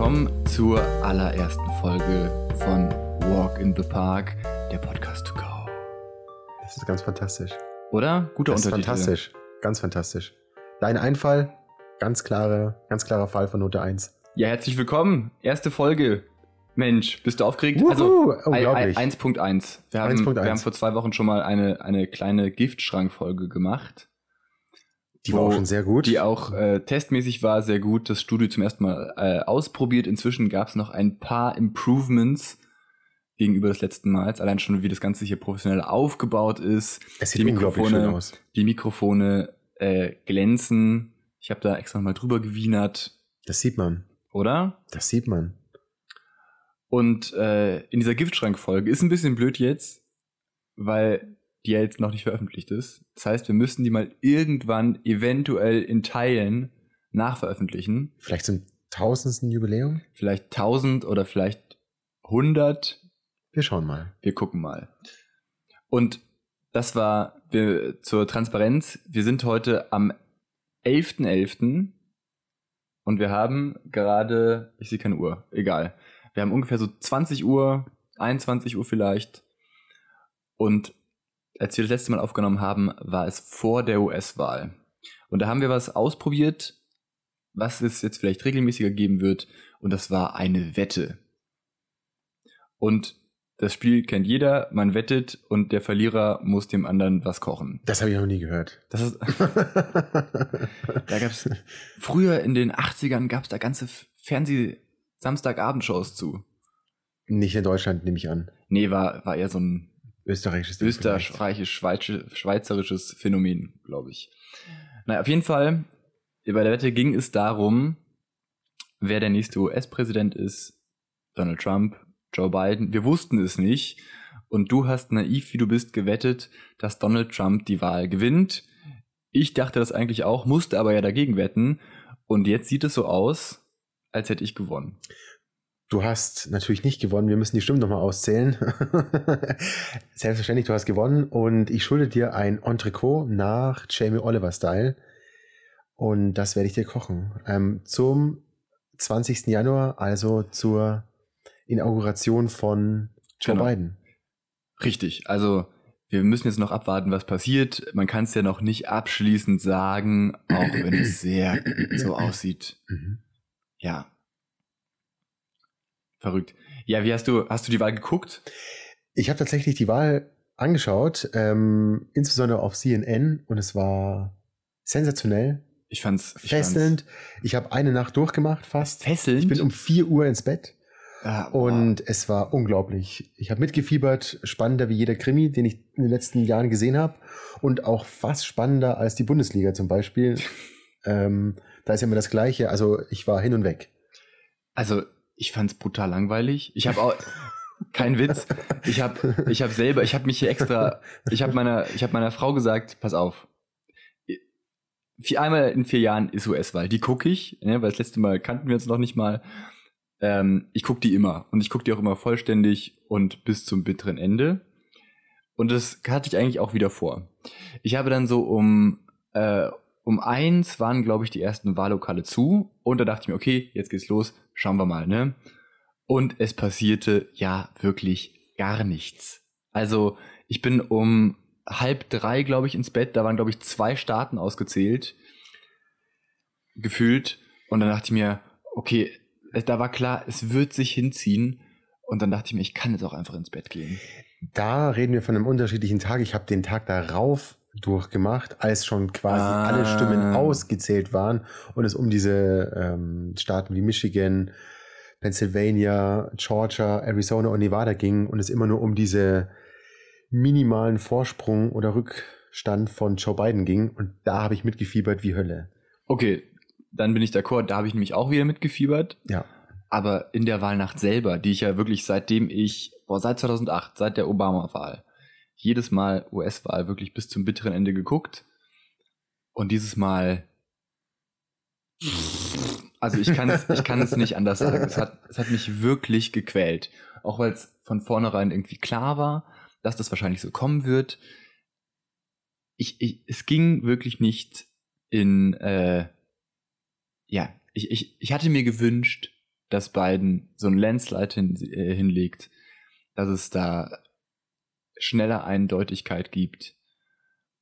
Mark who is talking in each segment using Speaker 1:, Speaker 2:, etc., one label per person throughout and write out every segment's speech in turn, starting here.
Speaker 1: willkommen zur allerersten Folge von Walk in the Park, der Podcast to go.
Speaker 2: Das ist ganz fantastisch.
Speaker 1: Oder? Guter
Speaker 2: Das ist
Speaker 1: Untertitel.
Speaker 2: fantastisch. Ganz fantastisch. Dein Einfall, ganz klare, ganz klarer Fall von Note 1.
Speaker 1: Ja, herzlich willkommen. Erste Folge. Mensch, bist du aufgeregt?
Speaker 2: Wuhu,
Speaker 1: also
Speaker 2: unglaublich.
Speaker 1: 1.1. Wir haben,
Speaker 2: 1.1.
Speaker 1: wir haben vor zwei Wochen schon mal eine, eine kleine Giftschrankfolge gemacht.
Speaker 2: Die war auch schon sehr gut.
Speaker 1: Die auch äh, testmäßig war, sehr gut. Das Studio zum ersten Mal äh, ausprobiert. Inzwischen gab es noch ein paar Improvements gegenüber des letzten Mals. Allein schon, wie das Ganze hier professionell aufgebaut ist.
Speaker 2: es
Speaker 1: die
Speaker 2: sieht unglaublich
Speaker 1: Mikrofone-
Speaker 2: schön aus.
Speaker 1: Die Mikrofone äh, glänzen. Ich habe da extra mal drüber gewienert,
Speaker 2: Das sieht man.
Speaker 1: oder?
Speaker 2: Das sieht man.
Speaker 1: Und äh, in dieser Giftschrank-Folge ist ein bisschen blöd jetzt, weil die ja jetzt noch nicht veröffentlicht ist. Das heißt, wir müssen die mal irgendwann eventuell in Teilen nachveröffentlichen.
Speaker 2: Vielleicht zum tausendsten Jubiläum?
Speaker 1: Vielleicht 1000 oder vielleicht 100.
Speaker 2: Wir schauen mal.
Speaker 1: Wir gucken mal. Und das war wir, zur Transparenz. Wir sind heute am 11.11. und wir haben gerade, ich sehe keine Uhr, egal. Wir haben ungefähr so 20 Uhr, 21 Uhr vielleicht. Und als wir das letzte Mal aufgenommen haben, war es vor der US-Wahl. Und da haben wir was ausprobiert, was es jetzt vielleicht regelmäßiger geben wird. Und das war eine Wette. Und das Spiel kennt jeder, man wettet und der Verlierer muss dem anderen was kochen.
Speaker 2: Das habe ich noch nie gehört.
Speaker 1: Das ist, da gab's früher in den 80ern gab's da ganze Fernseh-Samstagabendshows zu.
Speaker 2: Nicht in Deutschland, nehme ich an.
Speaker 1: Nee, war, war eher so ein
Speaker 2: Österreichisches Ding vielleicht.
Speaker 1: österreichisches, Schweiz- schweizerisches Phänomen, glaube ich. Naja, auf jeden Fall, bei der Wette ging es darum, wer der nächste US-Präsident ist. Donald Trump, Joe Biden. Wir wussten es nicht. Und du hast naiv, wie du bist, gewettet, dass Donald Trump die Wahl gewinnt. Ich dachte das eigentlich auch, musste aber ja dagegen wetten. Und jetzt sieht es so aus, als hätte ich gewonnen.
Speaker 2: Du hast natürlich nicht gewonnen. Wir müssen die Stimmen nochmal auszählen. Selbstverständlich, du hast gewonnen. Und ich schulde dir ein Entrecot nach Jamie Oliver-Style. Und das werde ich dir kochen. Ähm, zum 20. Januar, also zur Inauguration von Joe
Speaker 1: Genau.
Speaker 2: Biden.
Speaker 1: Richtig, also wir müssen jetzt noch abwarten, was passiert. Man kann es ja noch nicht abschließend sagen, auch wenn es sehr so aussieht.
Speaker 2: Mhm.
Speaker 1: Ja. Verrückt. Ja, wie hast du, hast du die Wahl geguckt?
Speaker 2: Ich habe tatsächlich die Wahl angeschaut, ähm, insbesondere auf CNN. Und es war sensationell,
Speaker 1: Ich fand's ich
Speaker 2: fesselnd. Ich habe eine Nacht durchgemacht fast.
Speaker 1: Fand's fesselnd.
Speaker 2: Ich bin um 4 Uhr ins Bett.
Speaker 1: Ah.
Speaker 2: Und es war unglaublich. Ich habe mitgefiebert, spannender wie jeder Krimi, den ich in den letzten Jahren gesehen habe. Und auch fast spannender als die Bundesliga zum Beispiel. ähm, da ist ja immer das Gleiche. Also ich war hin und weg.
Speaker 1: Also, ich fand's brutal langweilig. Ich habe auch kein Witz. Ich habe ich hab selber, ich habe mich hier extra, ich habe meiner ich habe meiner Frau gesagt, pass auf. Vier, einmal in vier Jahren ist US-Wahl. Die gucke ich, ne, weil das letzte Mal kannten wir uns noch nicht mal. Ähm, ich gucke die immer und ich gucke die auch immer vollständig und bis zum bitteren Ende. Und das hatte ich eigentlich auch wieder vor. Ich habe dann so um äh, um eins waren, glaube ich, die ersten Wahllokale zu. Und da dachte ich mir, okay, jetzt geht's los, schauen wir mal, ne? Und es passierte ja wirklich gar nichts. Also, ich bin um halb drei, glaube ich, ins Bett. Da waren, glaube ich, zwei Staaten ausgezählt. Gefühlt. Und dann dachte ich mir, okay, äh, da war klar, es wird sich hinziehen. Und dann dachte ich mir, ich kann jetzt auch einfach ins Bett gehen.
Speaker 2: Da reden wir von einem unterschiedlichen Tag. Ich habe den Tag darauf durchgemacht, als schon quasi
Speaker 1: Ah.
Speaker 2: alle Stimmen ausgezählt waren und es um diese ähm, Staaten wie Michigan, Pennsylvania, Georgia, Arizona und Nevada ging und es immer nur um diese minimalen Vorsprung oder Rückstand von Joe Biden ging. Und da habe ich mitgefiebert wie Hölle.
Speaker 1: Okay, dann bin ich d'accord. Da habe ich nämlich auch wieder mitgefiebert.
Speaker 2: Ja.
Speaker 1: Aber in der Wahlnacht selber, die ich ja wirklich seitdem ich, boah, seit 2008, seit der Obama-Wahl, jedes Mal US-Wahl wirklich bis zum bitteren Ende geguckt. Und dieses Mal, also ich kann es, ich kann es nicht anders sagen. Es hat, es hat mich wirklich gequält. Auch weil es von vornherein irgendwie klar war, dass das wahrscheinlich so kommen wird. Ich, ich, es ging wirklich nicht in, äh, ja, ich, ich, ich hatte mir gewünscht, dass Biden so ein Landslide hin, äh, hinlegt, dass es da schneller Eindeutigkeit gibt.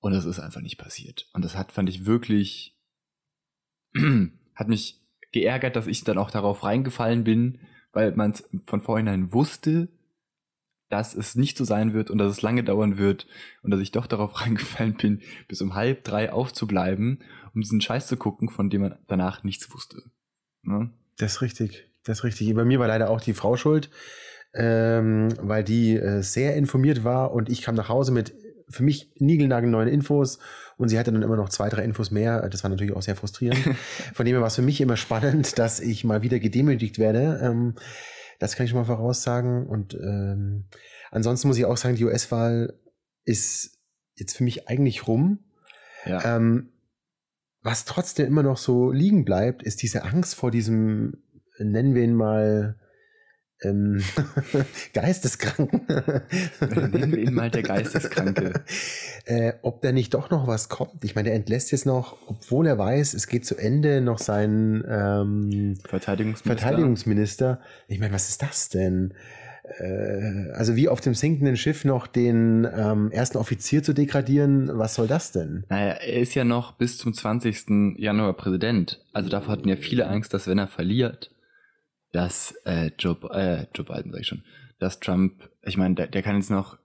Speaker 1: Und das ist einfach nicht passiert. Und das hat, fand ich wirklich, hat mich geärgert, dass ich dann auch darauf reingefallen bin, weil man von vornherein wusste, dass es nicht so sein wird und dass es lange dauern wird und dass ich doch darauf reingefallen bin, bis um halb drei aufzubleiben, um diesen Scheiß zu gucken, von dem man danach nichts wusste.
Speaker 2: Ne? Das ist richtig. Das ist richtig. Bei mir war leider auch die Frau schuld, ähm, weil die äh, sehr informiert war und ich kam nach Hause mit für mich niegelnagelneuen Infos und sie hatte dann immer noch zwei, drei Infos mehr. Das war natürlich auch sehr frustrierend. Von dem her war es für mich immer spannend, dass ich mal wieder gedemütigt werde. Ähm, das kann ich schon mal voraussagen. Und ähm, ansonsten muss ich auch sagen, die US-Wahl ist jetzt für mich eigentlich rum. Ja. Ähm, was trotzdem immer noch so liegen bleibt, ist diese Angst vor diesem, nennen wir ihn mal, ähm, Geisteskranken.
Speaker 1: Nennen wir ihn mal der Geisteskranke.
Speaker 2: äh, ob da nicht doch noch was kommt. Ich meine, er entlässt jetzt noch, obwohl er weiß, es geht zu Ende, noch seinen ähm,
Speaker 1: Verteidigungsminister.
Speaker 2: Verteidigungsminister. Ich meine, was ist das denn? Äh, also wie auf dem sinkenden Schiff noch den ähm, ersten Offizier zu degradieren, was soll das denn?
Speaker 1: Naja, er ist ja noch bis zum 20. Januar Präsident. Also davor hatten ja viele Angst, dass wenn er verliert, dass äh, Joe, äh, Joe Biden, sag ich schon, dass Trump, ich meine, der, der kann jetzt noch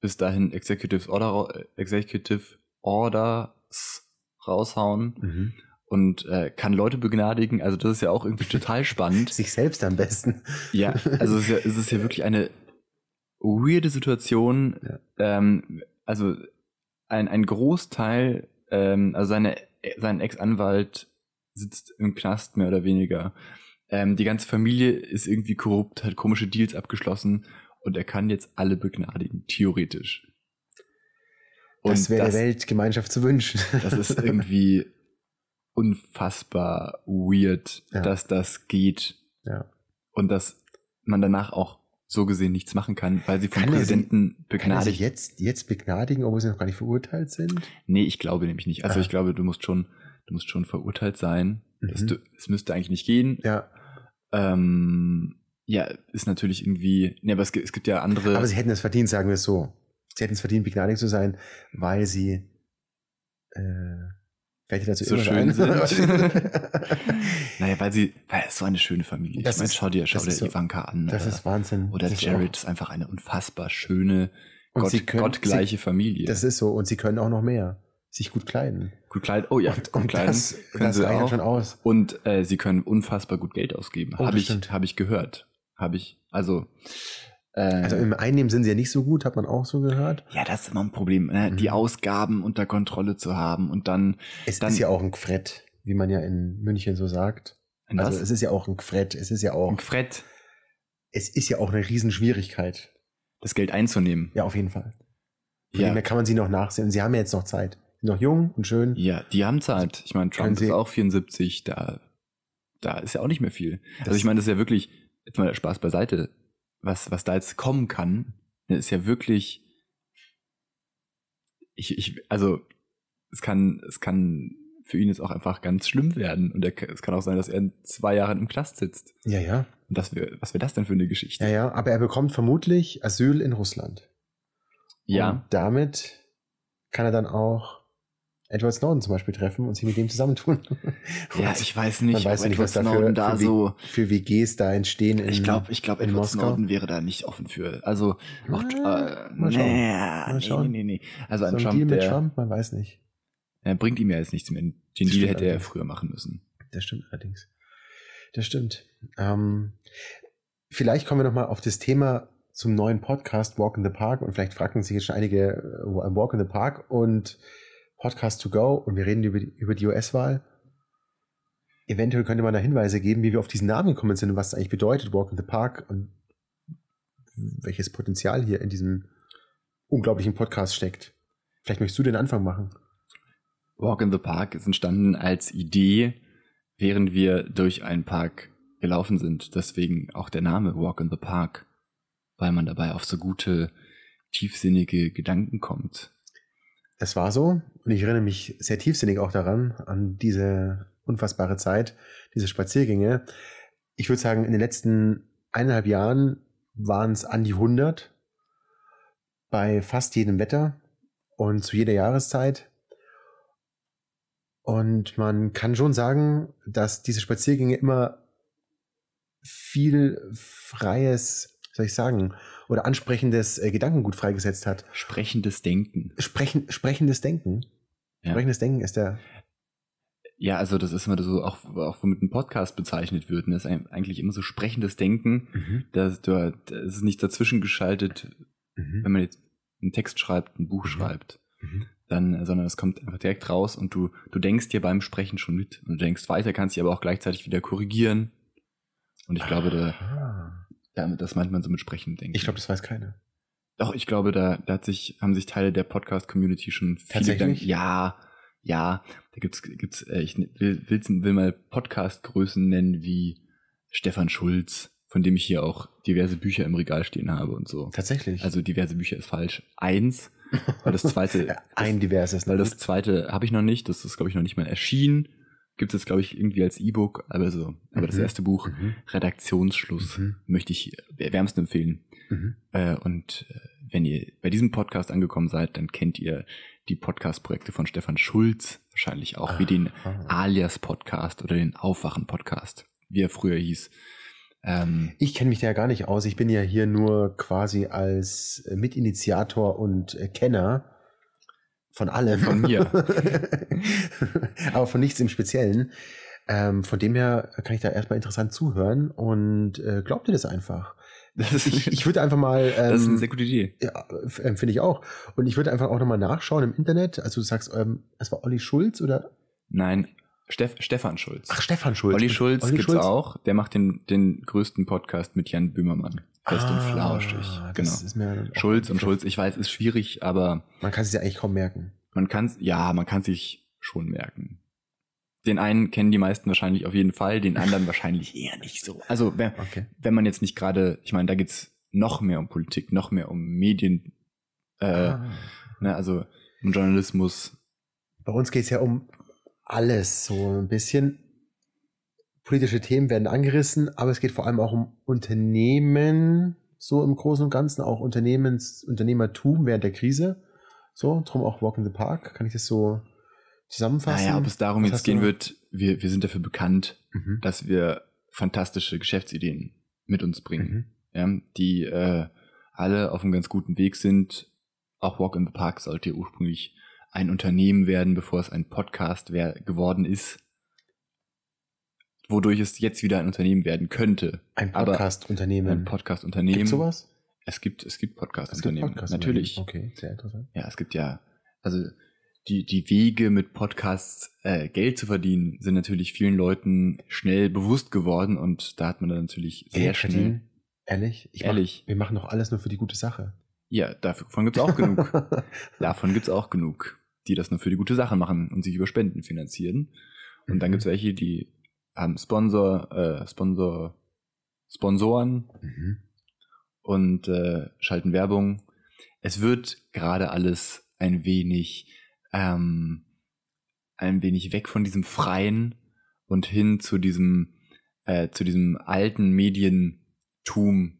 Speaker 1: bis dahin Executive Order, Executive Orders raushauen mhm. und äh, kann Leute begnadigen. Also das ist ja auch irgendwie total spannend.
Speaker 2: Sich selbst am besten.
Speaker 1: Ja, also es ist ja, es ist ja wirklich eine weirde Situation. Ja. Ähm, also ein, ein Großteil, ähm, also seine, sein Ex-Anwalt sitzt im Knast mehr oder weniger. Ähm, die ganze Familie ist irgendwie korrupt, hat komische Deals abgeschlossen und er kann jetzt alle begnadigen, theoretisch.
Speaker 2: Und das wäre der Weltgemeinschaft zu wünschen.
Speaker 1: das ist irgendwie unfassbar weird, ja. dass das geht.
Speaker 2: Ja.
Speaker 1: Und dass man danach auch so gesehen nichts machen kann, weil sie vom kann Präsidenten
Speaker 2: sie, begnadigt. Kann jetzt, jetzt begnadigen, obwohl sie noch gar nicht verurteilt sind?
Speaker 1: Nee, ich glaube nämlich nicht. Also ah. ich glaube, du musst schon, du musst schon verurteilt sein. Mhm. Es, müsste eigentlich nicht gehen.
Speaker 2: Ja.
Speaker 1: Ähm, ja, ist natürlich irgendwie, ne, aber es gibt, es gibt ja andere.
Speaker 2: Aber sie hätten es verdient, sagen wir es so. Sie hätten es verdient, begnadigt zu sein, weil sie, äh, fällt dir dazu
Speaker 1: so schön sind. naja, weil sie, weil es so eine schöne Familie.
Speaker 2: Das ich meine,
Speaker 1: schau dir, schau dir so, Ivanka an.
Speaker 2: Das oder, ist Wahnsinn.
Speaker 1: Oder
Speaker 2: das
Speaker 1: Jared ist, ist einfach eine unfassbar schöne, Gott, können, gottgleiche sie, Familie.
Speaker 2: Das ist so. Und sie können auch noch mehr sich gut kleiden.
Speaker 1: Gut kleiden, oh ja,
Speaker 2: und, kleiden das, können das sie auch. schon aus.
Speaker 1: Und äh, sie können unfassbar gut Geld ausgeben. Oh, Habe ich, hab ich gehört. Habe ich, also.
Speaker 2: Äh, also im Einnehmen sind sie ja nicht so gut, hat man auch so gehört.
Speaker 1: Ja, das ist immer ein Problem, ne? mhm. die Ausgaben unter Kontrolle zu haben und dann.
Speaker 2: Es
Speaker 1: dann,
Speaker 2: ist ja auch ein Gfrett, wie man ja in München so sagt. Also es ist ja auch ein Gfrett, es ist ja auch.
Speaker 1: Ein Gfrett.
Speaker 2: Es ist ja auch eine Riesenschwierigkeit.
Speaker 1: Das Geld einzunehmen.
Speaker 2: Ja, auf jeden Fall. Von ja. dem her kann man sie noch nachsehen. Sie haben ja jetzt noch Zeit noch jung und schön.
Speaker 1: Ja, die haben Zeit. Ich meine, Trump ist auch 74, da, da ist ja auch nicht mehr viel. also ich meine, das ist ja wirklich, jetzt mal der Spaß beiseite, was, was da jetzt kommen kann, ist ja wirklich, ich, ich, also es kann, es kann für ihn jetzt auch einfach ganz schlimm werden. Und er, es kann auch sein, dass er in zwei Jahren im Knast sitzt.
Speaker 2: Ja, ja.
Speaker 1: Und das wär, was wäre das denn für eine Geschichte?
Speaker 2: Ja, ja, aber er bekommt vermutlich Asyl in Russland.
Speaker 1: Ja.
Speaker 2: Und damit kann er dann auch Edward Snowden zum Beispiel treffen und sich mit dem zusammentun.
Speaker 1: ja, ich weiß nicht,
Speaker 2: man weiß nicht, was dafür da für, so für WGs da entstehen.
Speaker 1: In, ich glaube, ich glaube, Edward Moskau. Snowden wäre da nicht offen für. Also auch,
Speaker 2: ja, äh, mal schauen. Nee, mal schauen. Nee, nee, nee.
Speaker 1: Also
Speaker 2: so
Speaker 1: ein Trump, Deal
Speaker 2: mit
Speaker 1: der,
Speaker 2: Trump, man weiß nicht.
Speaker 1: Er bringt ihm ja jetzt nichts mehr. Den das Deal hätte er früher machen müssen.
Speaker 2: Das stimmt allerdings. Das stimmt. Ähm, vielleicht kommen wir noch mal auf das Thema zum neuen Podcast Walk in the Park und vielleicht fragen sich jetzt schon einige äh, Walk in the Park und Podcast to go und wir reden über die, über die US-Wahl. Eventuell könnte man da Hinweise geben, wie wir auf diesen Namen gekommen sind und was das eigentlich bedeutet, Walk in the Park und welches Potenzial hier in diesem unglaublichen Podcast steckt. Vielleicht möchtest du den Anfang machen.
Speaker 1: Walk in the Park ist entstanden als Idee, während wir durch einen Park gelaufen sind. Deswegen auch der Name Walk in the Park, weil man dabei auf so gute, tiefsinnige Gedanken kommt.
Speaker 2: Es war so. Und ich erinnere mich sehr tiefsinnig auch daran, an diese unfassbare Zeit, diese Spaziergänge. ich würde sagen, in den letzten eineinhalb Jahren waren es an die 100 bei fast jedem Wetter und zu jeder Jahreszeit. Und man kann schon sagen, dass diese Spaziergänge immer viel freies, soll ich sagen, oder ansprechendes äh, Gedankengut freigesetzt hat.
Speaker 1: Sprechendes Denken.
Speaker 2: Sprechen, sprechendes Denken.
Speaker 1: Ja.
Speaker 2: Sprechendes Denken ist der.
Speaker 1: Ja, also das ist immer so, auch, auch womit ein Podcast bezeichnet wird. Ne? Das ist eigentlich immer so sprechendes Denken.
Speaker 2: Mhm.
Speaker 1: Das, das ist nicht dazwischen geschaltet,
Speaker 2: Mhm.
Speaker 1: wenn man jetzt einen Text schreibt, ein Buch
Speaker 2: Mhm.
Speaker 1: schreibt,
Speaker 2: Mhm.
Speaker 1: dann, sondern es kommt einfach direkt raus und du, du denkst dir beim Sprechen schon mit und du denkst weiter, kannst dich aber auch gleichzeitig wieder korrigieren. Und ich glaube, da. Damit, das meint man so mit Sprechen denken.
Speaker 2: Ich glaube, das weiß keiner.
Speaker 1: Doch, ich glaube, da, da hat sich, haben sich Teile der Podcast-Community schon viele
Speaker 2: Tatsächlich?
Speaker 1: Gedanken- Ja, ja. Da gibt's, gibt's, äh, ich will, will's, will mal Podcast-Größen nennen wie Stefan Schulz, von dem ich hier auch diverse Bücher im Regal stehen habe und so.
Speaker 2: Tatsächlich.
Speaker 1: Also diverse Bücher ist falsch. Eins, weil das zweite,
Speaker 2: ein diverses.
Speaker 1: weil das zweite habe ich noch nicht, das ist, glaube ich, noch nicht mal erschienen. Gibt es, glaube ich, irgendwie als E-Book, aber so. Aber das
Speaker 2: Mhm.
Speaker 1: erste Buch,
Speaker 2: Mhm.
Speaker 1: Redaktionsschluss,
Speaker 2: Mhm.
Speaker 1: möchte ich wärmsten empfehlen.
Speaker 2: Mhm.
Speaker 1: Äh, und äh, wenn ihr bei diesem Podcast angekommen seid, dann kennt ihr die Podcast-Projekte von Stefan Schulz, wahrscheinlich auch wie den
Speaker 2: Ah.
Speaker 1: Alias-Podcast oder den Aufwachen-Podcast, wie er früher hieß. Ähm,
Speaker 2: Ich kenne mich da ja gar nicht aus. Ich bin ja hier nur quasi als Mitinitiator und Kenner von allem.
Speaker 1: Von mir.
Speaker 2: Aber von nichts im Speziellen. Ähm, von dem her kann ich da erstmal interessant zuhören und äh, glaubt ihr das einfach? Ich, ich würde einfach mal. Ähm,
Speaker 1: das ist eine sehr gute Idee.
Speaker 2: ja, ähm, finde ich auch. Und ich würde einfach auch nochmal nachschauen im Internet. Also du sagst, ähm, es war Olli Schulz oder?
Speaker 1: Nein, Steff, Stefan Schulz.
Speaker 2: Ach, Stefan Schulz.
Speaker 1: Olli Schulz
Speaker 2: Olli
Speaker 1: gibt's auch. Der macht den, den größten Podcast mit Jan Böhmermann. Fest und
Speaker 2: Ah,
Speaker 1: flauschig.
Speaker 2: das
Speaker 1: Genau.
Speaker 2: Ist mir
Speaker 1: Schulz und Schulz, ich weiß, ist schwierig, aber
Speaker 2: Man kann es ja eigentlich kaum merken.
Speaker 1: man kann ja, man kann sich schon merken. Den einen kennen die meisten wahrscheinlich auf jeden Fall, den anderen wahrscheinlich eher nicht so. Also wenn,
Speaker 2: Okay.
Speaker 1: wenn man jetzt nicht gerade, ich meine, da geht's noch mehr um Politik, noch mehr um Medien, äh,
Speaker 2: Ah.
Speaker 1: ne, also um Journalismus.
Speaker 2: Bei uns geht es ja um alles so ein bisschen. Politische Themen werden angerissen, aber es geht vor allem auch um Unternehmen, so im Großen und Ganzen, auch Unternehmens, Unternehmertum während der Krise. So, drum auch Walk in the Park. Kann ich das so zusammenfassen?
Speaker 1: Naja, ob es darum
Speaker 2: Was
Speaker 1: jetzt gehen wird, wir, wir sind dafür bekannt,
Speaker 2: Mhm.
Speaker 1: dass wir fantastische Geschäftsideen mit uns bringen.
Speaker 2: Mhm.
Speaker 1: ja, die äh, alle auf einem ganz guten Weg sind. Auch Walk in the Park sollte ursprünglich ein Unternehmen werden, bevor es ein Podcast geworden ist. Wodurch es jetzt wieder ein Unternehmen werden könnte.
Speaker 2: Ein Podcast-Unternehmen.
Speaker 1: Ein Podcast-Unternehmen.
Speaker 2: Gibt sowas?
Speaker 1: Es gibt, es gibt
Speaker 2: Es gibt
Speaker 1: Podcast-Unternehmen.
Speaker 2: Podcast-Unternehmen.
Speaker 1: Natürlich.
Speaker 2: Okay, sehr interessant.
Speaker 1: Ja, es gibt ja, also die, die Wege mit Podcasts äh, Geld zu verdienen, sind natürlich vielen Leuten schnell bewusst geworden und da hat man dann natürlich sehr
Speaker 2: Geld
Speaker 1: schnell.
Speaker 2: verdienen? Ehrlich? Ich
Speaker 1: Ehrlich.
Speaker 2: Mach, wir machen doch alles nur für die gute Sache.
Speaker 1: Ja, davon gibt's auch genug. Davon gibt's auch genug, die das nur für die gute Sache machen und sich über Spenden finanzieren. Und dann
Speaker 2: Mhm.
Speaker 1: gibt's welche, die haben Sponsor, äh, Sponsor, Sponsoren
Speaker 2: Mhm.
Speaker 1: und äh, schalten Werbung. Es wird gerade alles ein wenig, ähm, ein wenig weg von diesem freien und hin zu diesem, äh, zu diesem alten Medientum,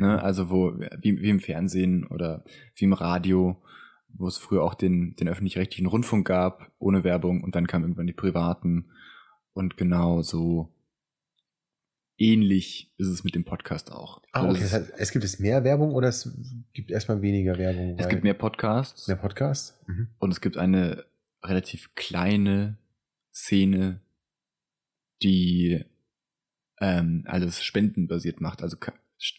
Speaker 1: ne? Also wo, wie, wie im Fernsehen oder wie im Radio, wo es früher auch den, den öffentlich-rechtlichen Rundfunk gab, ohne Werbung und dann kamen irgendwann die privaten und genau so ähnlich ist es mit dem Podcast auch.
Speaker 2: Ah,
Speaker 1: Also
Speaker 2: okay.
Speaker 1: es
Speaker 2: Das heißt, es gibt es mehr Werbung oder es gibt erstmal weniger Werbung?
Speaker 1: Es gibt mehr Podcasts
Speaker 2: mehr Podcasts? Mhm.
Speaker 1: und es gibt eine relativ kleine Szene, die ähm, alles spendenbasiert macht, also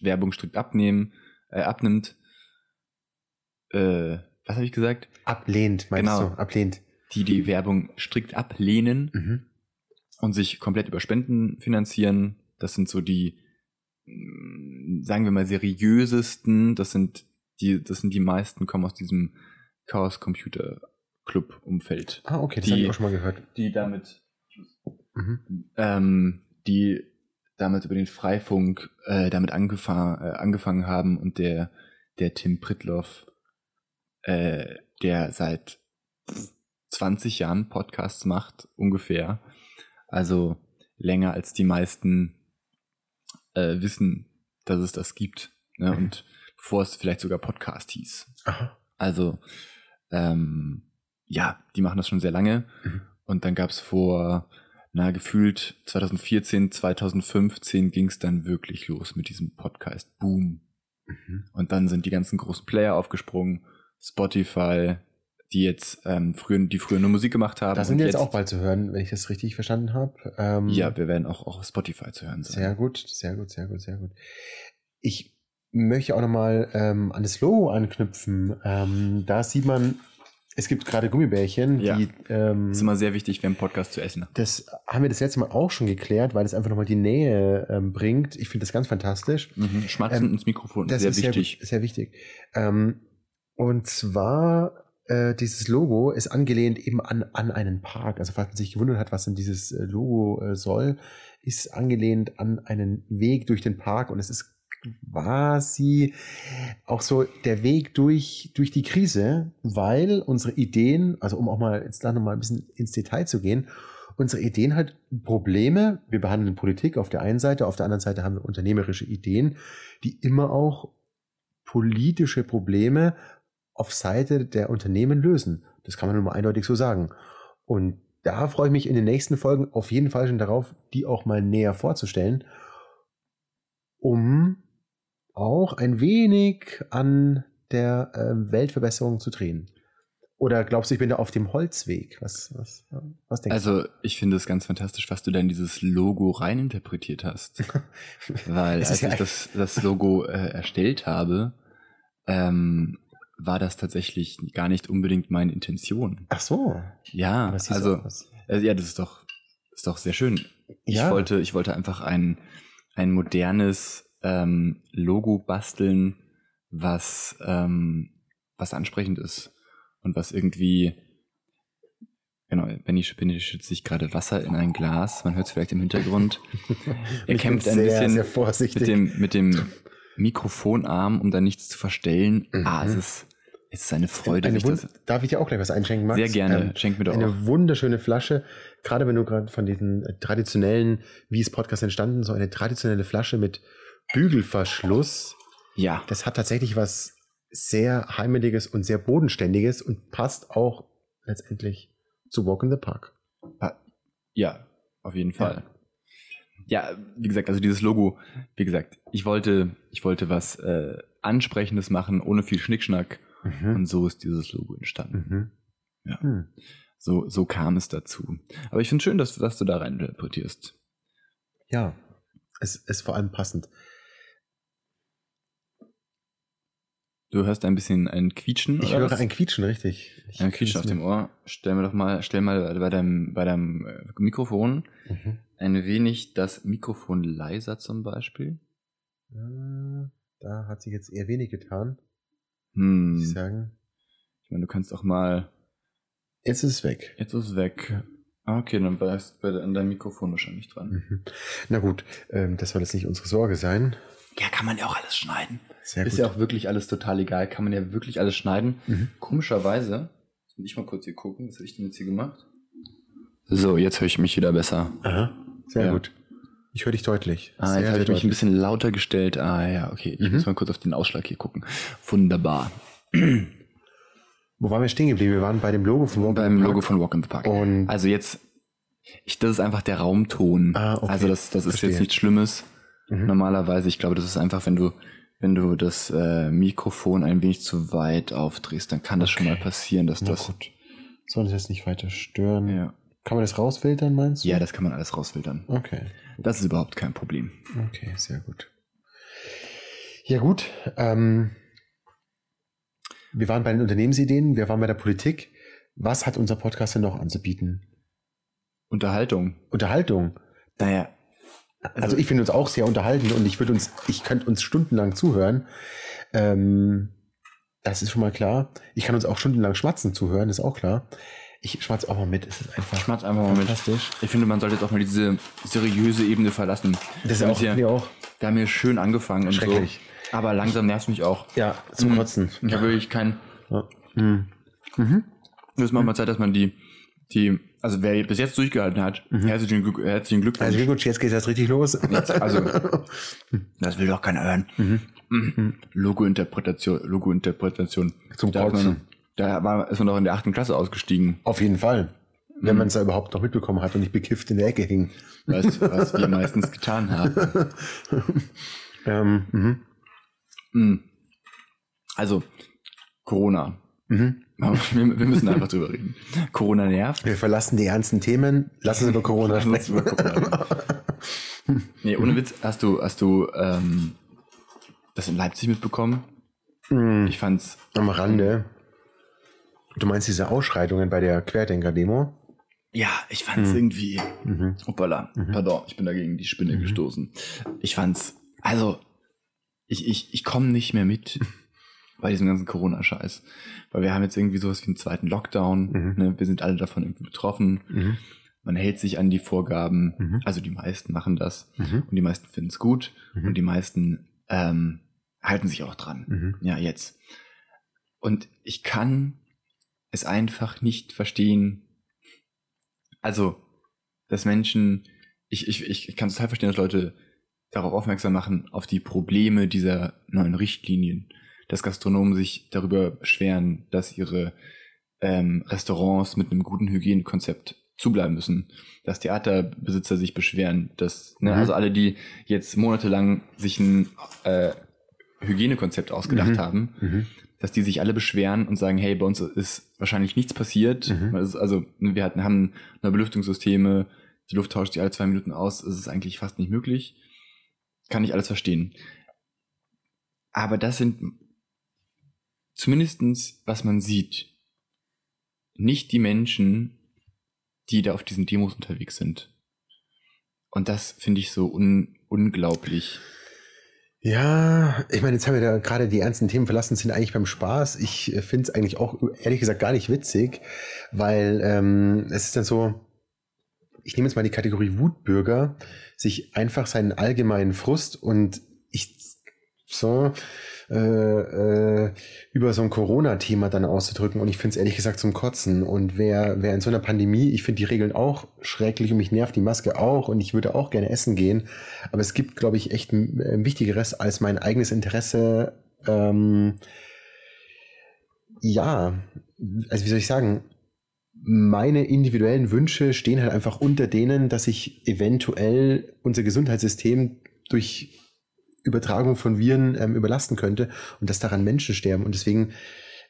Speaker 1: Werbung strikt abnehmen, äh, abnimmt. Äh, was habe ich gesagt?
Speaker 2: Ablehnt, meinst
Speaker 1: Genau.
Speaker 2: du? Ablehnt.
Speaker 1: Die die Werbung strikt ablehnen
Speaker 2: Mhm.
Speaker 1: und sich komplett über Spenden finanzieren. Das sind so die, mh, sagen wir mal, seriösesten. Das sind die, das sind die meisten, kommen aus diesem Chaos Computer Club Umfeld.
Speaker 2: Ah, okay, das
Speaker 1: Die-
Speaker 2: habe ich auch schon mal gehört.
Speaker 1: Die damit,
Speaker 2: Mhm.
Speaker 1: ähm, die damit über den Freifunk äh, damit angefangen, äh, angefangen haben und der, der Tim Pritloff, äh, der seit 20 Jahren Podcasts macht, ungefähr. Also länger als die meisten äh, wissen, dass es das gibt. Ne? Und bevor es vielleicht sogar Podcast hieß.
Speaker 2: Aha.
Speaker 1: Also, ähm, ja, die machen das schon sehr lange.
Speaker 2: Mhm.
Speaker 1: Und dann gab es vor, na, gefühlt 2014, 2015 ging es dann wirklich los mit diesem Podcast. Boom.
Speaker 2: Mhm.
Speaker 1: Und dann sind die ganzen großen Player aufgesprungen. Spotify, die jetzt ähm, früher, die früher nur Musik gemacht haben.
Speaker 2: Da sind wir jetzt auch bald zu hören, wenn ich das richtig verstanden habe. Ähm,
Speaker 1: Ja, wir werden auch, auch auf Spotify zu hören sein.
Speaker 2: Sehr gut, sehr gut, sehr gut, sehr gut. Ich möchte auch nochmal ähm, an das Logo anknüpfen. Ähm, da sieht man, es gibt gerade Gummibärchen,
Speaker 1: Ja.
Speaker 2: die ähm,
Speaker 1: ist immer sehr wichtig, beim Podcast zu essen.
Speaker 2: das haben wir das letzte Mal auch schon geklärt, weil es einfach nochmal die Nähe ähm, bringt. Ich finde das ganz fantastisch.
Speaker 1: Mhm. Schmatzen
Speaker 2: Ähm,
Speaker 1: ins Mikrofon,
Speaker 2: Das
Speaker 1: sehr
Speaker 2: ist
Speaker 1: wichtig.
Speaker 2: Sehr, sehr wichtig. Ähm, und zwar, äh, dieses Logo ist angelehnt eben an, an einen Park. Also falls man sich gewundert hat, was denn dieses äh, Logo äh, soll, ist angelehnt an einen Weg durch den Park und es ist quasi auch so der Weg durch, durch die Krise, weil unsere Ideen, also um auch mal jetzt da nochmal ein bisschen ins Detail zu gehen, unsere Ideen halt Probleme, wir behandeln Politik auf der einen Seite, auf der anderen Seite haben wir unternehmerische Ideen, die immer auch politische Probleme auf Seite der Unternehmen lösen. Das kann man nun mal eindeutig so sagen. Und da freue ich mich in den nächsten Folgen auf jeden Fall schon darauf, die auch mal näher vorzustellen, um auch ein wenig an der ähm, Weltverbesserung zu drehen. Oder glaubst du, ich bin da auf dem Holzweg? Was, was, was denkst
Speaker 1: Also, ich finde es ganz fantastisch, was du da in dieses Logo reininterpretiert hast. Weil als
Speaker 2: ja
Speaker 1: ich das, das Logo äh, erstellt habe, ähm, war das tatsächlich gar nicht unbedingt meine Intention.
Speaker 2: Ach so.
Speaker 1: Ja, also, äh, ja, das ist doch, ist doch sehr schön. Ich
Speaker 2: Ja.
Speaker 1: wollte, ich wollte einfach ein, ein modernes ähm, Logo basteln, was, ähm, was ansprechend ist und was irgendwie, genau, Benny, Benny schützt sich gerade Wasser in ein Glas, man hört es vielleicht im Hintergrund. er
Speaker 2: Ich
Speaker 1: kämpft ein
Speaker 2: sehr,
Speaker 1: bisschen
Speaker 2: sehr vorsichtig.
Speaker 1: mit dem, mit dem Mikrofonarm, um da nichts zu verstellen.
Speaker 2: Mhm.
Speaker 1: Ah, es ist, es ist eine Freude,
Speaker 2: eine Wund- Darf ich dir auch gleich was einschenken, Max?
Speaker 1: sehr gerne,
Speaker 2: Ähm,
Speaker 1: schenk mir doch
Speaker 2: eine
Speaker 1: auch.
Speaker 2: wunderschöne Flasche. Gerade wenn du gerade von diesen traditionellen, wie ist Podcast entstanden, so eine traditionelle Flasche mit Bügelverschluss.
Speaker 1: Ja,
Speaker 2: Das hat tatsächlich was sehr Heimeliges und sehr Bodenständiges und passt auch letztendlich zu Walk in the Park.
Speaker 1: Ja, auf jeden Fall. Ja. wie gesagt, also dieses Logo, wie gesagt, ich wollte, ich wollte was äh, Ansprechendes machen, ohne viel Schnickschnack.
Speaker 2: Mhm.
Speaker 1: Und so ist dieses Logo entstanden.
Speaker 2: Mhm.
Speaker 1: Ja.
Speaker 2: Hm.
Speaker 1: So, so kam es dazu. Aber ich finde schön, dass, dass du da rein interpretierst.
Speaker 2: Ja, es ist vor allem passend.
Speaker 1: Du hörst ein bisschen ein Quietschen.
Speaker 2: Ich höre
Speaker 1: was?
Speaker 2: ein Quietschen, richtig. Ich
Speaker 1: ein Quietschen auf dem Ohr. Stell mir doch mal, stell mal bei deinem, bei deinem äh, Mikrofon
Speaker 2: Mhm.
Speaker 1: ein wenig das Mikrofon leiser zum Beispiel.
Speaker 2: Äh, Da hat sich jetzt eher wenig getan,
Speaker 1: Hm.
Speaker 2: muss ich sagen.
Speaker 1: Ich meine, du kannst auch mal
Speaker 2: Jetzt ist es weg.
Speaker 1: Jetzt ist es weg. Ah, Okay, dann bleibst du an deinem Mikrofon wahrscheinlich dran.
Speaker 2: Mhm. Na gut, ähm, das soll jetzt nicht unsere Sorge sein.
Speaker 1: Ja, kann man ja auch alles schneiden.
Speaker 2: Sehr
Speaker 1: ist
Speaker 2: gut.
Speaker 1: ja auch wirklich alles total egal. Kann man ja wirklich alles schneiden.
Speaker 2: Mhm.
Speaker 1: Komischerweise, jetzt muss ich mal kurz hier gucken, was habe ich denn jetzt hier gemacht? So, jetzt höre ich mich wieder besser.
Speaker 2: Aha, sehr
Speaker 1: Ja.
Speaker 2: gut. Ich höre dich deutlich.
Speaker 1: Ah,
Speaker 2: sehr,
Speaker 1: jetzt habe ich mich ein bisschen lauter gestellt. Ah ja, okay. Ich
Speaker 2: Mhm.
Speaker 1: muss mal kurz auf den Ausschlag hier gucken. Wunderbar.
Speaker 2: Wo waren wir stehen geblieben? Wir waren bei dem Logo von Walk in
Speaker 1: Beim
Speaker 2: the
Speaker 1: Logo
Speaker 2: Park.
Speaker 1: von Walk in the Park.
Speaker 2: Und
Speaker 1: Also jetzt, ich, das ist einfach der Raumton.
Speaker 2: Ah, okay.
Speaker 1: Also das, das ist
Speaker 2: Verstehe.
Speaker 1: jetzt nichts Schlimmes.
Speaker 2: Mhm.
Speaker 1: Normalerweise, ich glaube, das ist einfach, wenn du, wenn du das äh, Mikrofon ein wenig zu weit aufdrehst, dann kann das schon mal
Speaker 2: Okay.
Speaker 1: passieren, dass
Speaker 2: Na
Speaker 1: das.
Speaker 2: gut. Soll das jetzt nicht weiter stören?
Speaker 1: Ja.
Speaker 2: Kann man das rausfiltern, meinst du?
Speaker 1: ja, das kann man alles rausfiltern.
Speaker 2: Okay.
Speaker 1: Das ist überhaupt kein Problem.
Speaker 2: Okay, sehr gut. Ja, gut. Ähm, wir waren bei den Unternehmensideen, wir waren bei der Politik. Was hat unser Podcast denn noch anzubieten?
Speaker 1: Unterhaltung.
Speaker 2: Unterhaltung.
Speaker 1: Naja.
Speaker 2: Also, ich finde uns auch sehr unterhalten und ich würde uns, ich könnte uns stundenlang zuhören. Ähm, das ist schon mal klar. Ich kann uns auch stundenlang schmatzen zuhören, ist auch klar. Ich schmatze auch mal mit. Es ist einfach
Speaker 1: Schmatz einfach mal mit.
Speaker 2: fantastisch.
Speaker 1: Ich finde, man sollte jetzt auch mal diese seriöse Ebene verlassen.
Speaker 2: Das ist
Speaker 1: Wir
Speaker 2: auch,
Speaker 1: hier,
Speaker 2: mir auch.
Speaker 1: wir haben hier schön angefangen und so.
Speaker 2: Schrecklich.
Speaker 1: Aber langsam nervt mich auch.
Speaker 2: Ja, zum
Speaker 1: Mhm.
Speaker 2: Kotzen.
Speaker 1: Ich habe wirklich kein.
Speaker 2: Ja. Mhm. Mhm.
Speaker 1: Es ist mal Zeit, dass man die, Die, also wer bis jetzt durchgehalten hat,
Speaker 2: Mhm.
Speaker 1: herzlichen, Glück, herzlichen Glückwunsch.
Speaker 2: Also Glückwunsch, jetzt geht das richtig los.
Speaker 1: Jetzt, also, das will doch keiner hören.
Speaker 2: Mhm.
Speaker 1: Mhm. Logo-Interpretation, Logo-Interpretation.
Speaker 2: Zum
Speaker 1: Da, man, da war, ist man doch in der achten Klasse ausgestiegen.
Speaker 2: Auf jeden Fall. Wenn
Speaker 1: Mhm.
Speaker 2: man es da überhaupt noch mitbekommen hat und nicht bekifft in der Ecke hing.
Speaker 1: Was, was wir meistens getan haben.
Speaker 2: Ähm, mhm.
Speaker 1: Mhm. Also, Corona.
Speaker 2: Mhm.
Speaker 1: Aber Wir, wir müssen einfach drüber reden. Corona nervt.
Speaker 2: Wir verlassen die ernsten Themen, lassen uns über Corona
Speaker 1: Lass uns
Speaker 2: sprechen.
Speaker 1: über Corona reden. Nee, ohne Witz, hast du, hast du ähm, das in Leipzig mitbekommen?
Speaker 2: Mhm.
Speaker 1: Ich fand's,
Speaker 2: Am Rande. Du meinst diese Ausschreitungen bei der Querdenker-Demo?
Speaker 1: ja, ich fand's
Speaker 2: Mhm.
Speaker 1: irgendwie,
Speaker 2: Mhm.
Speaker 1: hoppala,
Speaker 2: Mhm.
Speaker 1: pardon, ich bin da gegen die Spinne
Speaker 2: Mhm.
Speaker 1: gestoßen. Ich fand's, also, ich, ich, ich komme nicht mehr mit bei diesem ganzen Corona-Scheiß. Weil wir haben jetzt irgendwie sowas wie einen zweiten Lockdown,
Speaker 2: Mhm.
Speaker 1: ne? wir sind alle davon irgendwie betroffen.
Speaker 2: Mhm.
Speaker 1: Man hält sich an die Vorgaben,
Speaker 2: Mhm.
Speaker 1: also die meisten machen das
Speaker 2: Mhm.
Speaker 1: und die meisten finden es gut
Speaker 2: Mhm.
Speaker 1: und die meisten ähm, halten sich auch dran.
Speaker 2: Mhm.
Speaker 1: Ja, jetzt. Und ich kann es einfach nicht verstehen. Also, dass Menschen, ich, ich, ich kann total verstehen, dass Leute darauf aufmerksam machen, auf die Probleme dieser neuen Richtlinien. Dass Gastronomen sich darüber beschweren, dass ihre ähm, Restaurants mit einem guten Hygienekonzept zubleiben müssen. Dass Theaterbesitzer sich beschweren, dass, ne,
Speaker 2: Mhm.
Speaker 1: also alle, die jetzt monatelang sich ein äh, Hygienekonzept ausgedacht
Speaker 2: Mhm.
Speaker 1: haben,
Speaker 2: Mhm.
Speaker 1: dass die sich alle beschweren und sagen, hey, bei uns ist wahrscheinlich nichts passiert.
Speaker 2: Mhm.
Speaker 1: Es Also wir hatten, haben neue Belüftungssysteme, die Luft tauscht sich alle zwei Minuten aus, es ist eigentlich fast nicht möglich. Kann ich alles verstehen. Aber das sind zumindestens, was man sieht, nicht die Menschen, die da auf diesen Demos unterwegs sind. Und das finde ich so un unglaublich.
Speaker 2: Ja, ich meine, jetzt haben wir da gerade die ernsten Themen verlassen, sind eigentlich beim Spaß. Ich finde es eigentlich auch ehrlich gesagt gar nicht witzig, weil ähm, es ist dann so, ich nehme jetzt mal die Kategorie Wutbürger, sich einfach seinen allgemeinen Frust und ich so äh, äh, über so ein Corona-Thema dann auszudrücken und ich finde es ehrlich gesagt zum Kotzen und wer, wer in so einer Pandemie, ich finde die Regeln auch schrecklich und mich nervt die Maske auch und ich würde auch gerne essen gehen, aber es gibt, glaube ich, echt ein, ein Wichtigeres als mein eigenes Interesse. Ähm, ja, also wie soll ich sagen, meine individuellen Wünsche stehen halt einfach unter denen, dass ich eventuell unser Gesundheitssystem durch Übertragung von Viren ähm, überlasten könnte und dass daran Menschen sterben. Und deswegen,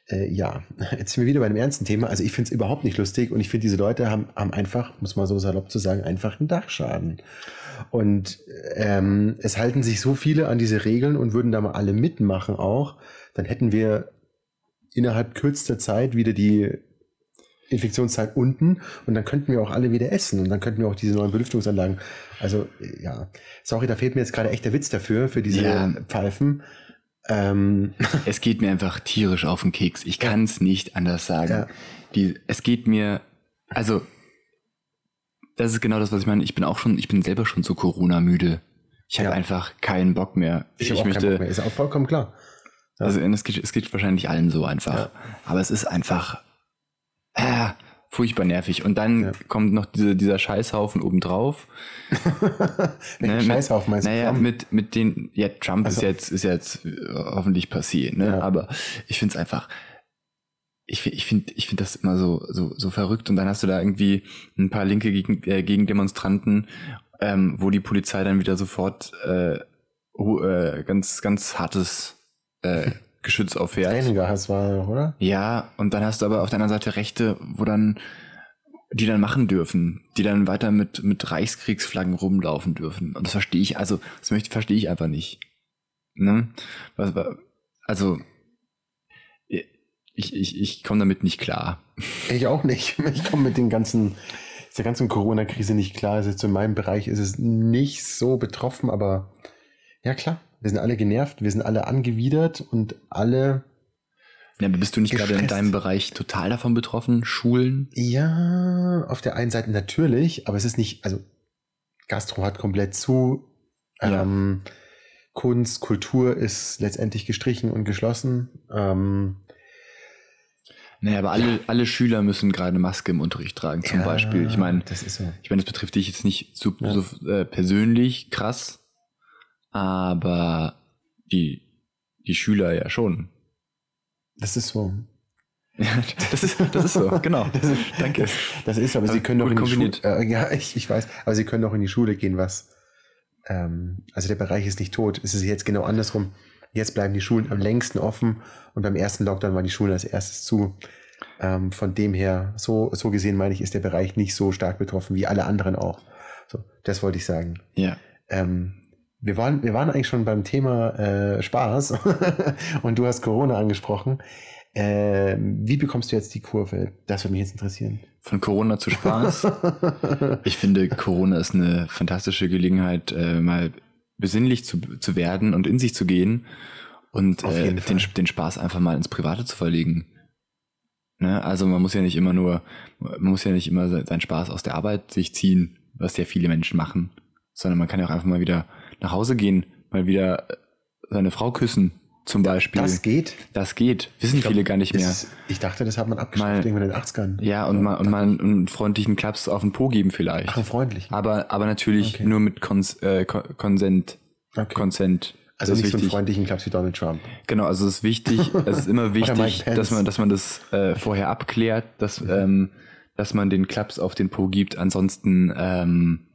Speaker 2: äh, ja, jetzt sind wir wieder bei einem ernsten Thema. Also ich finde es überhaupt nicht lustig und ich finde, diese Leute haben, haben einfach, muss man so salopp zu sagen, einfach einen Dachschaden. Und ähm, es halten sich so viele an diese Regeln und würden da mal alle mitmachen auch, dann hätten wir innerhalb kürzester Zeit wieder die Infektionszeit unten und dann könnten wir auch alle wieder essen und dann könnten wir auch diese neuen Belüftungsanlagen. Also ja, sorry, da fehlt mir jetzt gerade echt der Witz dafür, für diese
Speaker 1: Ja.
Speaker 2: Pfeifen. Ähm,
Speaker 1: Es geht mir einfach tierisch auf den Keks. Ich kann es nicht anders sagen.
Speaker 2: Ja.
Speaker 1: Die, es geht mir, also, das ist genau das, was ich meine. Ich bin auch schon, ich bin selber schon so Corona-müde. Ich habe
Speaker 2: Ja.
Speaker 1: einfach keinen Bock mehr.
Speaker 2: ich habe auch keinen Bock mehr, ist auch vollkommen klar. Ja.
Speaker 1: Also es geht, es geht wahrscheinlich allen so einfach. Aber es ist einfach äh, furchtbar nervig. Und dann
Speaker 2: Ja.
Speaker 1: kommt noch diese, dieser Scheißhaufen obendrauf. Mit-
Speaker 2: Scheißhaufen meinst?
Speaker 1: Naja,
Speaker 2: Trump?
Speaker 1: mit, mit den, ja, Trump ist
Speaker 2: Also-
Speaker 1: jetzt, ist jetzt äh, hoffentlich passiert, ne?
Speaker 2: Ja.
Speaker 1: Aber ich finde es einfach, ich, ich finde ich find das immer so, so, so verrückt. Und dann hast du da irgendwie ein paar linke gegen, äh, Gegendemonstranten, ähm, wo die Polizei dann wieder sofort äh, hu- äh, ganz, ganz hartes äh, Geschütz auffährt.
Speaker 2: Tränengas war, oder?
Speaker 1: Ja, und dann hast du aber auf der anderen Seite Rechte, wo dann, die dann machen dürfen, die dann weiter mit, mit Reichskriegsflaggen rumlaufen dürfen. Und das verstehe ich, also, das möchte, verstehe ich einfach nicht. Ne? Also, ich, ich, ich komme damit nicht klar.
Speaker 2: Ich auch nicht. Ich komme mit den ganzen, der ganzen Corona-Krise nicht klar. Also jetzt in meinem Bereich ist es nicht so betroffen, aber ja klar, wir sind alle genervt, wir sind alle angewidert und alle,
Speaker 1: Ja, bist du nicht gerade in deinem Bereich total davon betroffen? Schulen?
Speaker 2: ja, auf der einen Seite natürlich, aber es ist nicht, also Gastro hat komplett zu,
Speaker 1: Ja.
Speaker 2: ähm, Kunst, Kultur ist letztendlich gestrichen und geschlossen. Ähm,
Speaker 1: Naja, aber alle, alle Schüler müssen gerade Maske im Unterricht tragen, zum
Speaker 2: Ja,
Speaker 1: Beispiel. Ich meine,
Speaker 2: das so.
Speaker 1: ich meine, das betrifft dich jetzt nicht so,
Speaker 2: Ja.
Speaker 1: so äh, persönlich krass, aber die, die Schüler ja schon.
Speaker 2: Das ist so.
Speaker 1: das, ist, das ist so, genau.
Speaker 2: Das ist,
Speaker 1: Danke.
Speaker 2: Das ist, aber sie
Speaker 1: Aber
Speaker 2: können doch in die Schule. Äh, ja, ich, ich weiß, aber sie können doch in die Schule gehen, was. Ähm, also der Bereich ist nicht tot. Es ist jetzt genau andersrum. Jetzt bleiben die Schulen am längsten offen und beim ersten Lockdown waren die Schulen als erstes zu. Ähm, von dem her, so, so gesehen meine ich, ist der Bereich nicht so stark betroffen wie alle anderen auch. So, das wollte ich sagen.
Speaker 1: Ja.
Speaker 2: Ähm, wir, waren, wir waren eigentlich schon beim Thema äh, Spaß und du hast Corona angesprochen. Ähm, wie bekommst du jetzt die Kurve? Das würde mich jetzt interessieren.
Speaker 1: Von Corona zu Spaß. Ich finde, Corona ist eine fantastische Gelegenheit, äh, mal besinnlich zu, zu werden und in sich zu gehen und äh, den, den Spaß einfach mal ins Private zu verlegen. Ne? Also man muss ja nicht immer nur, man muss ja nicht immer se- seinen Spaß aus der Arbeit sich ziehen, was ja viele Menschen machen, sondern man kann ja auch einfach mal wieder nach Hause gehen, mal wieder äh, seine Frau küssen, zum Beispiel.
Speaker 2: Das geht.
Speaker 1: Das geht. Wissen
Speaker 2: glaub,
Speaker 1: viele gar nicht mehr.
Speaker 2: Ist, ich dachte, das hat man abgeschafft irgendwann in den 80ern.
Speaker 1: Ja, und mal, und mal einen, einen freundlichen Klaps auf den Po geben vielleicht.
Speaker 2: Ach, freundlich.
Speaker 1: Aber, aber natürlich
Speaker 2: Okay.
Speaker 1: nur mit Kons äh, Ko- Consent.
Speaker 2: Okay.
Speaker 1: Consent.
Speaker 2: Also nicht so einen freundlichen Klaps wie Donald Trump.
Speaker 1: Genau, also es ist wichtig, es ist immer wichtig, dass man, dass man das äh, vorher abklärt, dass, ähm, dass man den Klaps auf den Po gibt. Ansonsten, ähm,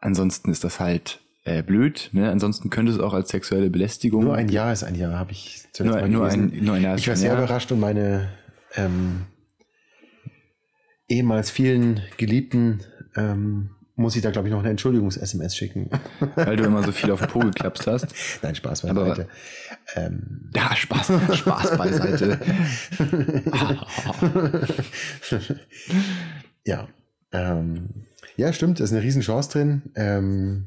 Speaker 1: ansonsten ist das halt äh, blöd. Ne? Ansonsten könnte es auch als sexuelle Belästigung.
Speaker 2: Nur ein Jahr ist ein Jahr, habe ich zuletzt
Speaker 1: nur,
Speaker 2: mal
Speaker 1: nur
Speaker 2: gelesen.
Speaker 1: ein, nur ein Jahr ist
Speaker 2: ich war sehr
Speaker 1: Jahr.
Speaker 2: überrascht und meine ähm, ehemals vielen Geliebten ähm, muss ich da, glaube ich, noch eine Entschuldigungs-SMS schicken.
Speaker 1: weil du immer so viel auf den Po geklapst hast.
Speaker 2: Nein, Spaß
Speaker 1: Aber-
Speaker 2: beiseite. Ähm,
Speaker 1: Ja, Spaß, Spaß beiseite.
Speaker 2: ja. Ähm, ja, stimmt, da ist eine Riesenchance drin. Ähm,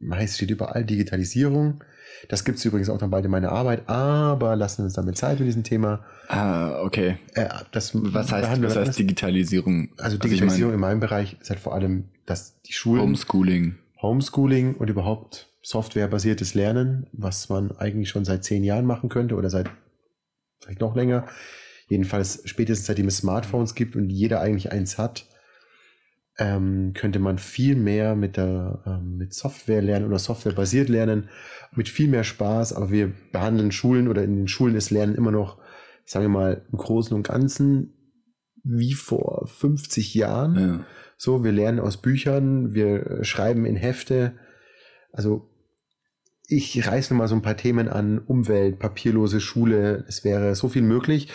Speaker 2: meist steht überall Digitalisierung. Das gibt es übrigens auch dann bald in meiner Arbeit, aber lassen wir uns damit Zeit mit diesem Thema.
Speaker 1: ah, okay.
Speaker 2: Äh, das
Speaker 1: Was heißt, was heißt Digitalisierung?
Speaker 2: Also
Speaker 1: meine,
Speaker 2: Digitalisierung in meinem Bereich ist halt vor allem, dass die Schulen
Speaker 1: Homeschooling.
Speaker 2: Homeschooling und überhaupt softwarebasiertes Lernen, was man eigentlich schon seit zehn Jahren machen könnte oder seit vielleicht noch länger. Jedenfalls spätestens seitdem es Smartphones gibt und jeder eigentlich eins hat, ähm, könnte man viel mehr mit der ähm, mit Software lernen oder softwarebasiert lernen, mit viel mehr Spaß. Aber wir behandeln Schulen oder in den Schulen ist Lernen immer noch, sagen wir mal, im Großen und Ganzen wie vor 50 Jahren.
Speaker 1: Ja.
Speaker 2: So, wir lernen aus Büchern, wir äh, schreiben in Hefte. Also ich reiße mal so ein paar Themen an, Umwelt, papierlose Schule, es wäre so viel möglich.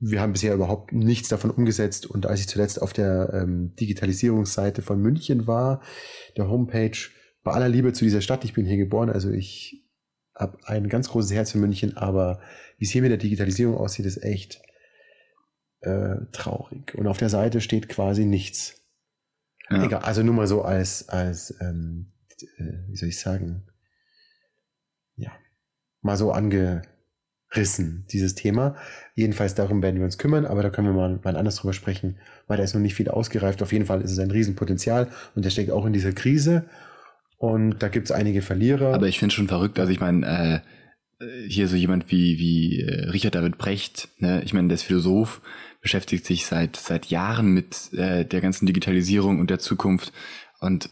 Speaker 2: Wir haben bisher überhaupt nichts davon umgesetzt und als ich zuletzt auf der ähm, Digitalisierungsseite von München war, der Homepage, bei aller Liebe zu dieser Stadt, ich bin hier geboren, also ich habe ein ganz großes Herz für München, aber wie es hier mit der Digitalisierung aussieht, ist echt äh, traurig. Und auf der Seite steht quasi nichts.
Speaker 1: Ja.
Speaker 2: Egal, also nur mal so als, als ähm, äh, wie soll ich sagen, ja, mal so angerissen, dieses Thema. Jedenfalls darum werden wir uns kümmern, aber da können wir mal, mal anders drüber sprechen, weil da ist noch nicht viel ausgereift. Auf jeden Fall ist es ein Riesenpotenzial und der steckt auch in dieser Krise. Und da gibt es einige Verlierer.
Speaker 1: Aber ich finde schon verrückt, also ich meine, äh, hier so jemand wie, wie äh, Richard David Brecht, ne? ich meine, der ist Philosoph, beschäftigt sich seit, seit Jahren mit äh, der ganzen Digitalisierung und der Zukunft. Und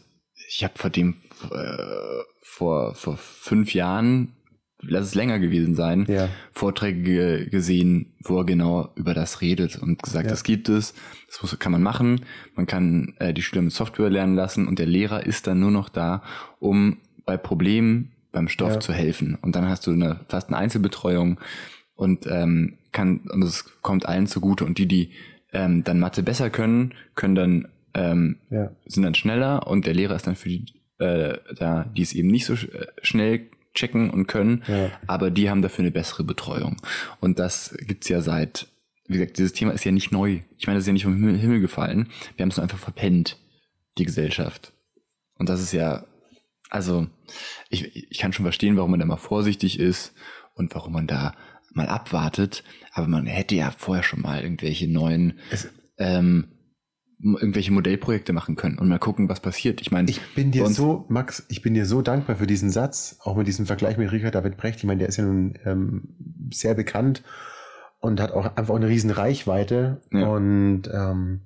Speaker 1: ich habe vor dem äh, vor, vor fünf Jahren, lass es länger gewesen sein,
Speaker 2: ja,
Speaker 1: Vorträge ge- gesehen, wo er genau über das redet und gesagt,
Speaker 2: Ja.
Speaker 1: das gibt es, das muss, kann man machen, man kann äh, die Schüler mit Software lernen lassen und der Lehrer ist dann nur noch da, um bei Problemen beim Stoff
Speaker 2: Ja.
Speaker 1: zu helfen. Und dann hast du eine, fast eine Einzelbetreuung und ähm, kann und es kommt allen zugute und die, die ähm, dann Mathe besser können, können dann ähm, sind dann schneller und der Lehrer ist dann für die äh, da, die es eben nicht so sch äh, schnell checken und können,
Speaker 2: ja.
Speaker 1: aber die haben dafür eine bessere Betreuung. Und das gibt's ja seit, wie gesagt, dieses Thema ist ja nicht neu. Ich meine, das ist ja nicht vom Himmel, Himmel gefallen. Wir haben es nur einfach verpennt, die Gesellschaft. Und das ist ja, also, ich, ich kann schon verstehen, warum man da mal vorsichtig ist und warum man da mal abwartet, aber man hätte ja vorher schon mal irgendwelche neuen,
Speaker 2: Es-
Speaker 1: ähm, irgendwelche Modellprojekte machen können und mal gucken, was passiert. Ich meine,
Speaker 2: Ich bin dir so, Max, ich bin dir so dankbar für diesen Satz, auch mit diesem Vergleich mit Richard David Brecht. Ich meine, der ist ja nun ähm, sehr bekannt und hat auch einfach eine riesen Reichweite.
Speaker 1: Ja.
Speaker 2: Und ähm,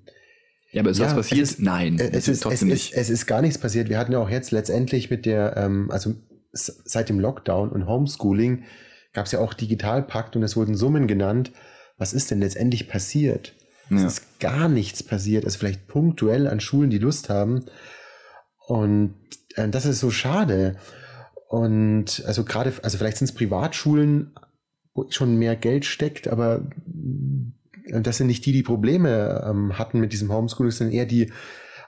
Speaker 1: Ja, aber ist
Speaker 2: Ja,
Speaker 1: was
Speaker 2: es
Speaker 1: passiert?
Speaker 2: ist-
Speaker 1: Nein,
Speaker 2: äh, es, ist, es,
Speaker 1: trotzdem
Speaker 2: ist,
Speaker 1: nicht.
Speaker 2: es ist gar nichts passiert. Wir hatten ja auch jetzt letztendlich mit der, ähm, also seit dem Lockdown und Homeschooling gab es ja auch Digitalpakt und es wurden Summen genannt. Was ist denn letztendlich passiert? Es
Speaker 1: Ja.
Speaker 2: ist gar nichts passiert. Also vielleicht punktuell an Schulen, die Lust haben. Und äh, das ist so schade. Und also gerade, also vielleicht sind es Privatschulen, wo schon mehr Geld steckt, aber äh, das sind nicht die, die Probleme ähm, hatten mit diesem Homeschooling, sondern eher die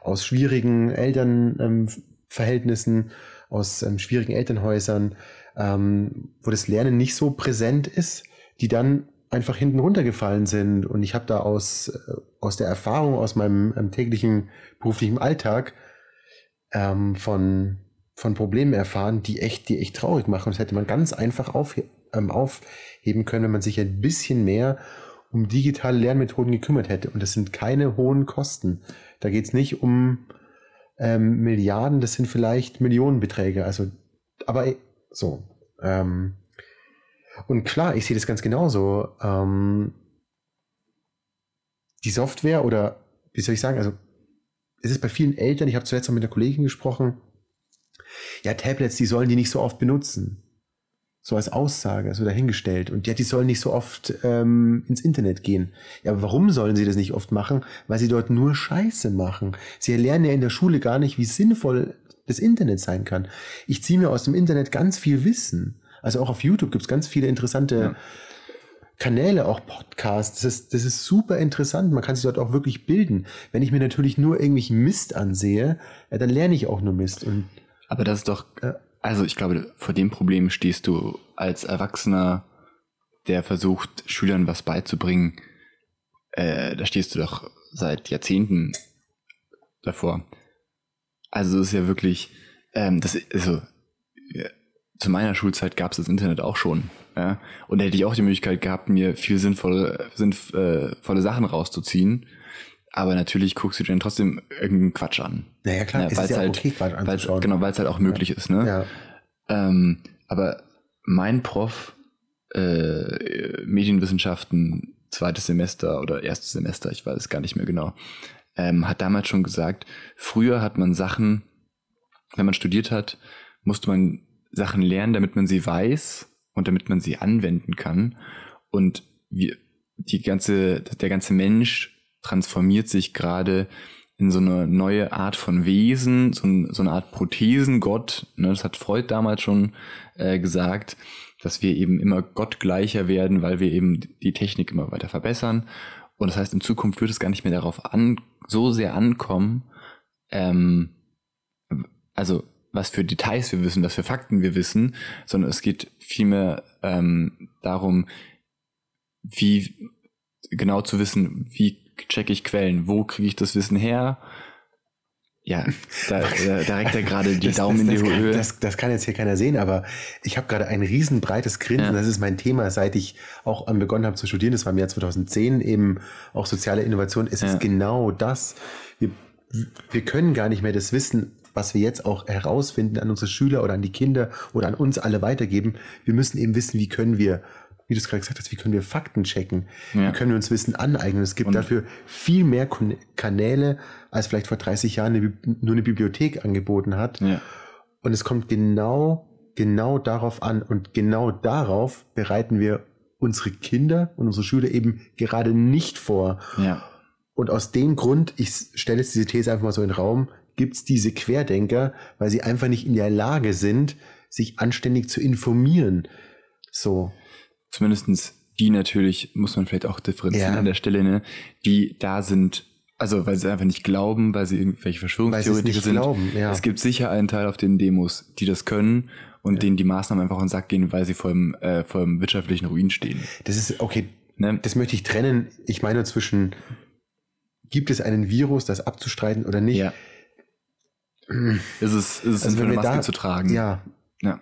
Speaker 2: aus schwierigen Elternverhältnissen, aus ähm, schwierigen Elternhäusern, ähm, wo das Lernen nicht so präsent ist, die dann einfach hinten runtergefallen sind. Und ich habe da aus, äh, aus der Erfahrung, aus meinem ähm, täglichen beruflichen Alltag ähm, von, von Problemen erfahren, die echt, die echt traurig machen. Das hätte man ganz einfach aufhe ähm, aufheben können, wenn man sich ein bisschen mehr um digitale Lernmethoden gekümmert hätte. Und das sind keine hohen Kosten. Da geht es nicht um ähm, Milliarden, das sind vielleicht Millionenbeträge. Also, aber so. Ähm, und klar, ich sehe das ganz genauso. Ähm, die Software oder wie soll ich sagen, also es ist bei vielen Eltern, ich habe zuletzt noch mit einer Kollegin gesprochen, ja, Tablets, die sollen die nicht so oft benutzen. So als Aussage, so dahingestellt. Und ja, die sollen nicht so oft ähm, ins Internet gehen. Ja, aber warum sollen sie das nicht oft machen? Weil sie dort nur Scheiße machen. Sie lernen ja in der Schule gar nicht, wie sinnvoll das Internet sein kann. Ich ziehe mir aus dem Internet ganz viel Wissen. Also auch auf YouTube gibt es ganz viele interessante
Speaker 1: Ja.
Speaker 2: Kanäle, auch Podcasts. Das ist, das ist super interessant. Man kann sich dort auch wirklich bilden. Wenn ich mir natürlich nur irgendwelchen Mist ansehe, ja, dann lerne ich auch nur Mist. Und
Speaker 1: Aber das ist doch,
Speaker 2: Ja.
Speaker 1: also ich glaube, vor dem Problem stehst du als Erwachsener, der versucht, Schülern was beizubringen. Äh, da stehst du doch seit Jahrzehnten davor. Also es ist ja wirklich, ähm, das, also zu meiner Schulzeit gab es das Internet auch schon. Ja? Und da hätte ich auch die Möglichkeit gehabt, mir viel sinnvolle, sinnvolle Sachen rauszuziehen. Aber natürlich guckst du dir dann trotzdem irgendeinen Quatsch an.
Speaker 2: naja, klar,
Speaker 1: Ja,
Speaker 2: ist ja
Speaker 1: halt-
Speaker 2: okay, Quatsch
Speaker 1: Weil's, genau, weil es halt auch möglich ist. Ne?
Speaker 2: Ja.
Speaker 1: Ähm, aber mein Prof, äh, Medienwissenschaften, zweites Semester oder erstes Semester, ich weiß es gar nicht mehr genau, ähm, hat damals schon gesagt, früher hat man Sachen, wenn man studiert hat, musste man Sachen lernen, damit man sie weiß und damit man sie anwenden kann. Und wir, die ganze, der ganze Mensch transformiert sich gerade in so eine neue Art von Wesen, so, ein, so eine Art Prothesengott. Ne? Das hat Freud damals schon äh, gesagt, dass wir eben immer gottgleicher werden, weil wir eben die Technik immer weiter verbessern. Und das heißt, in Zukunft wird es gar nicht mehr darauf an, so sehr ankommen, ähm, also was für Details wir wissen, was für Fakten wir wissen, sondern es geht vielmehr ähm, darum, wie genau zu wissen, wie checke ich Quellen, wo kriege ich das Wissen her. Ja, da, da, da reckt er gerade die
Speaker 2: Das-
Speaker 1: Daumen
Speaker 2: das,
Speaker 1: in die
Speaker 2: das,
Speaker 1: Höhe.
Speaker 2: das, das kann jetzt hier keiner sehen, aber ich habe gerade ein riesenbreites Grinsen.
Speaker 1: Ja.
Speaker 2: Das ist mein Thema, seit ich auch begonnen habe zu studieren. Das war im Jahr 2010 eben auch soziale Innovation. Es
Speaker 1: Ja.
Speaker 2: ist genau das. Wir, wir können gar nicht mehr das Wissen, was wir jetzt auch herausfinden, an unsere Schüler oder an die Kinder oder an uns alle weitergeben. Wir müssen eben wissen, wie können wir, wie du es gerade gesagt hast, wie können wir Fakten checken?
Speaker 1: Ja.
Speaker 2: Wie können wir uns Wissen aneignen? Es gibt
Speaker 1: Und-
Speaker 2: dafür viel mehr Kanäle, als vielleicht vor 30 Jahren eine, nur eine Bibliothek angeboten hat.
Speaker 1: Ja.
Speaker 2: Und es kommt genau, genau darauf an. Und genau darauf bereiten wir unsere Kinder und unsere Schüler eben gerade nicht vor.
Speaker 1: ja.
Speaker 2: Und aus dem Grund, ich stelle jetzt diese These einfach mal so in den Raum, gibt es diese Querdenker, weil sie einfach nicht in der Lage sind, sich anständig zu informieren. So.
Speaker 1: Zumindestens die natürlich, muss man vielleicht auch differenzieren
Speaker 2: Ja.
Speaker 1: an der Stelle, ne, die da sind, also weil sie einfach nicht glauben, weil sie irgendwelche Verschwörungstheoretiker
Speaker 2: nicht
Speaker 1: sind.
Speaker 2: glauben, ja.
Speaker 1: Es gibt sicher einen Teil auf den Demos, die das können und denen die Maßnahmen einfach auf den Sack gehen, weil sie vor dem, äh, vor dem wirtschaftlichen Ruin stehen.
Speaker 2: Das ist, okay,
Speaker 1: Ne?
Speaker 2: das möchte ich trennen. Ich meine zwischen, gibt es einen Virus, das abzustreiten oder nicht?
Speaker 1: Ja. Ist es, ist es
Speaker 2: Also
Speaker 1: für eine Maske
Speaker 2: da-
Speaker 1: zu tragen?
Speaker 2: Ja,
Speaker 1: ja.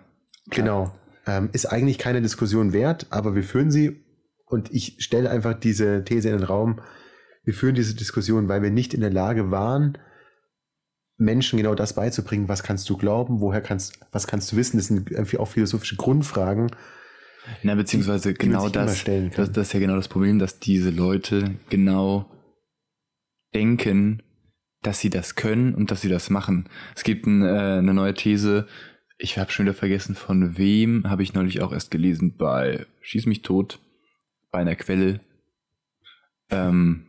Speaker 2: Genau. Ähm, ist eigentlich keine Diskussion wert, aber wir führen sie und ich stelle einfach diese These in den Raum. Wir führen diese Diskussion, weil wir nicht in der Lage waren, Menschen genau das beizubringen. Was kannst du glauben? Woher kannst, was kannst du wissen? Das sind auch philosophische Grundfragen.
Speaker 1: Na, beziehungsweise
Speaker 2: die
Speaker 1: genau
Speaker 2: immer
Speaker 1: das, das. Das ist ja genau das Problem, dass diese Leute genau denken, dass sie das können und dass sie das machen. Es gibt ein, äh, eine neue These, ich habe schon wieder vergessen, von wem, habe ich neulich auch erst gelesen, bei Schieß mich tot, bei einer Quelle, ähm,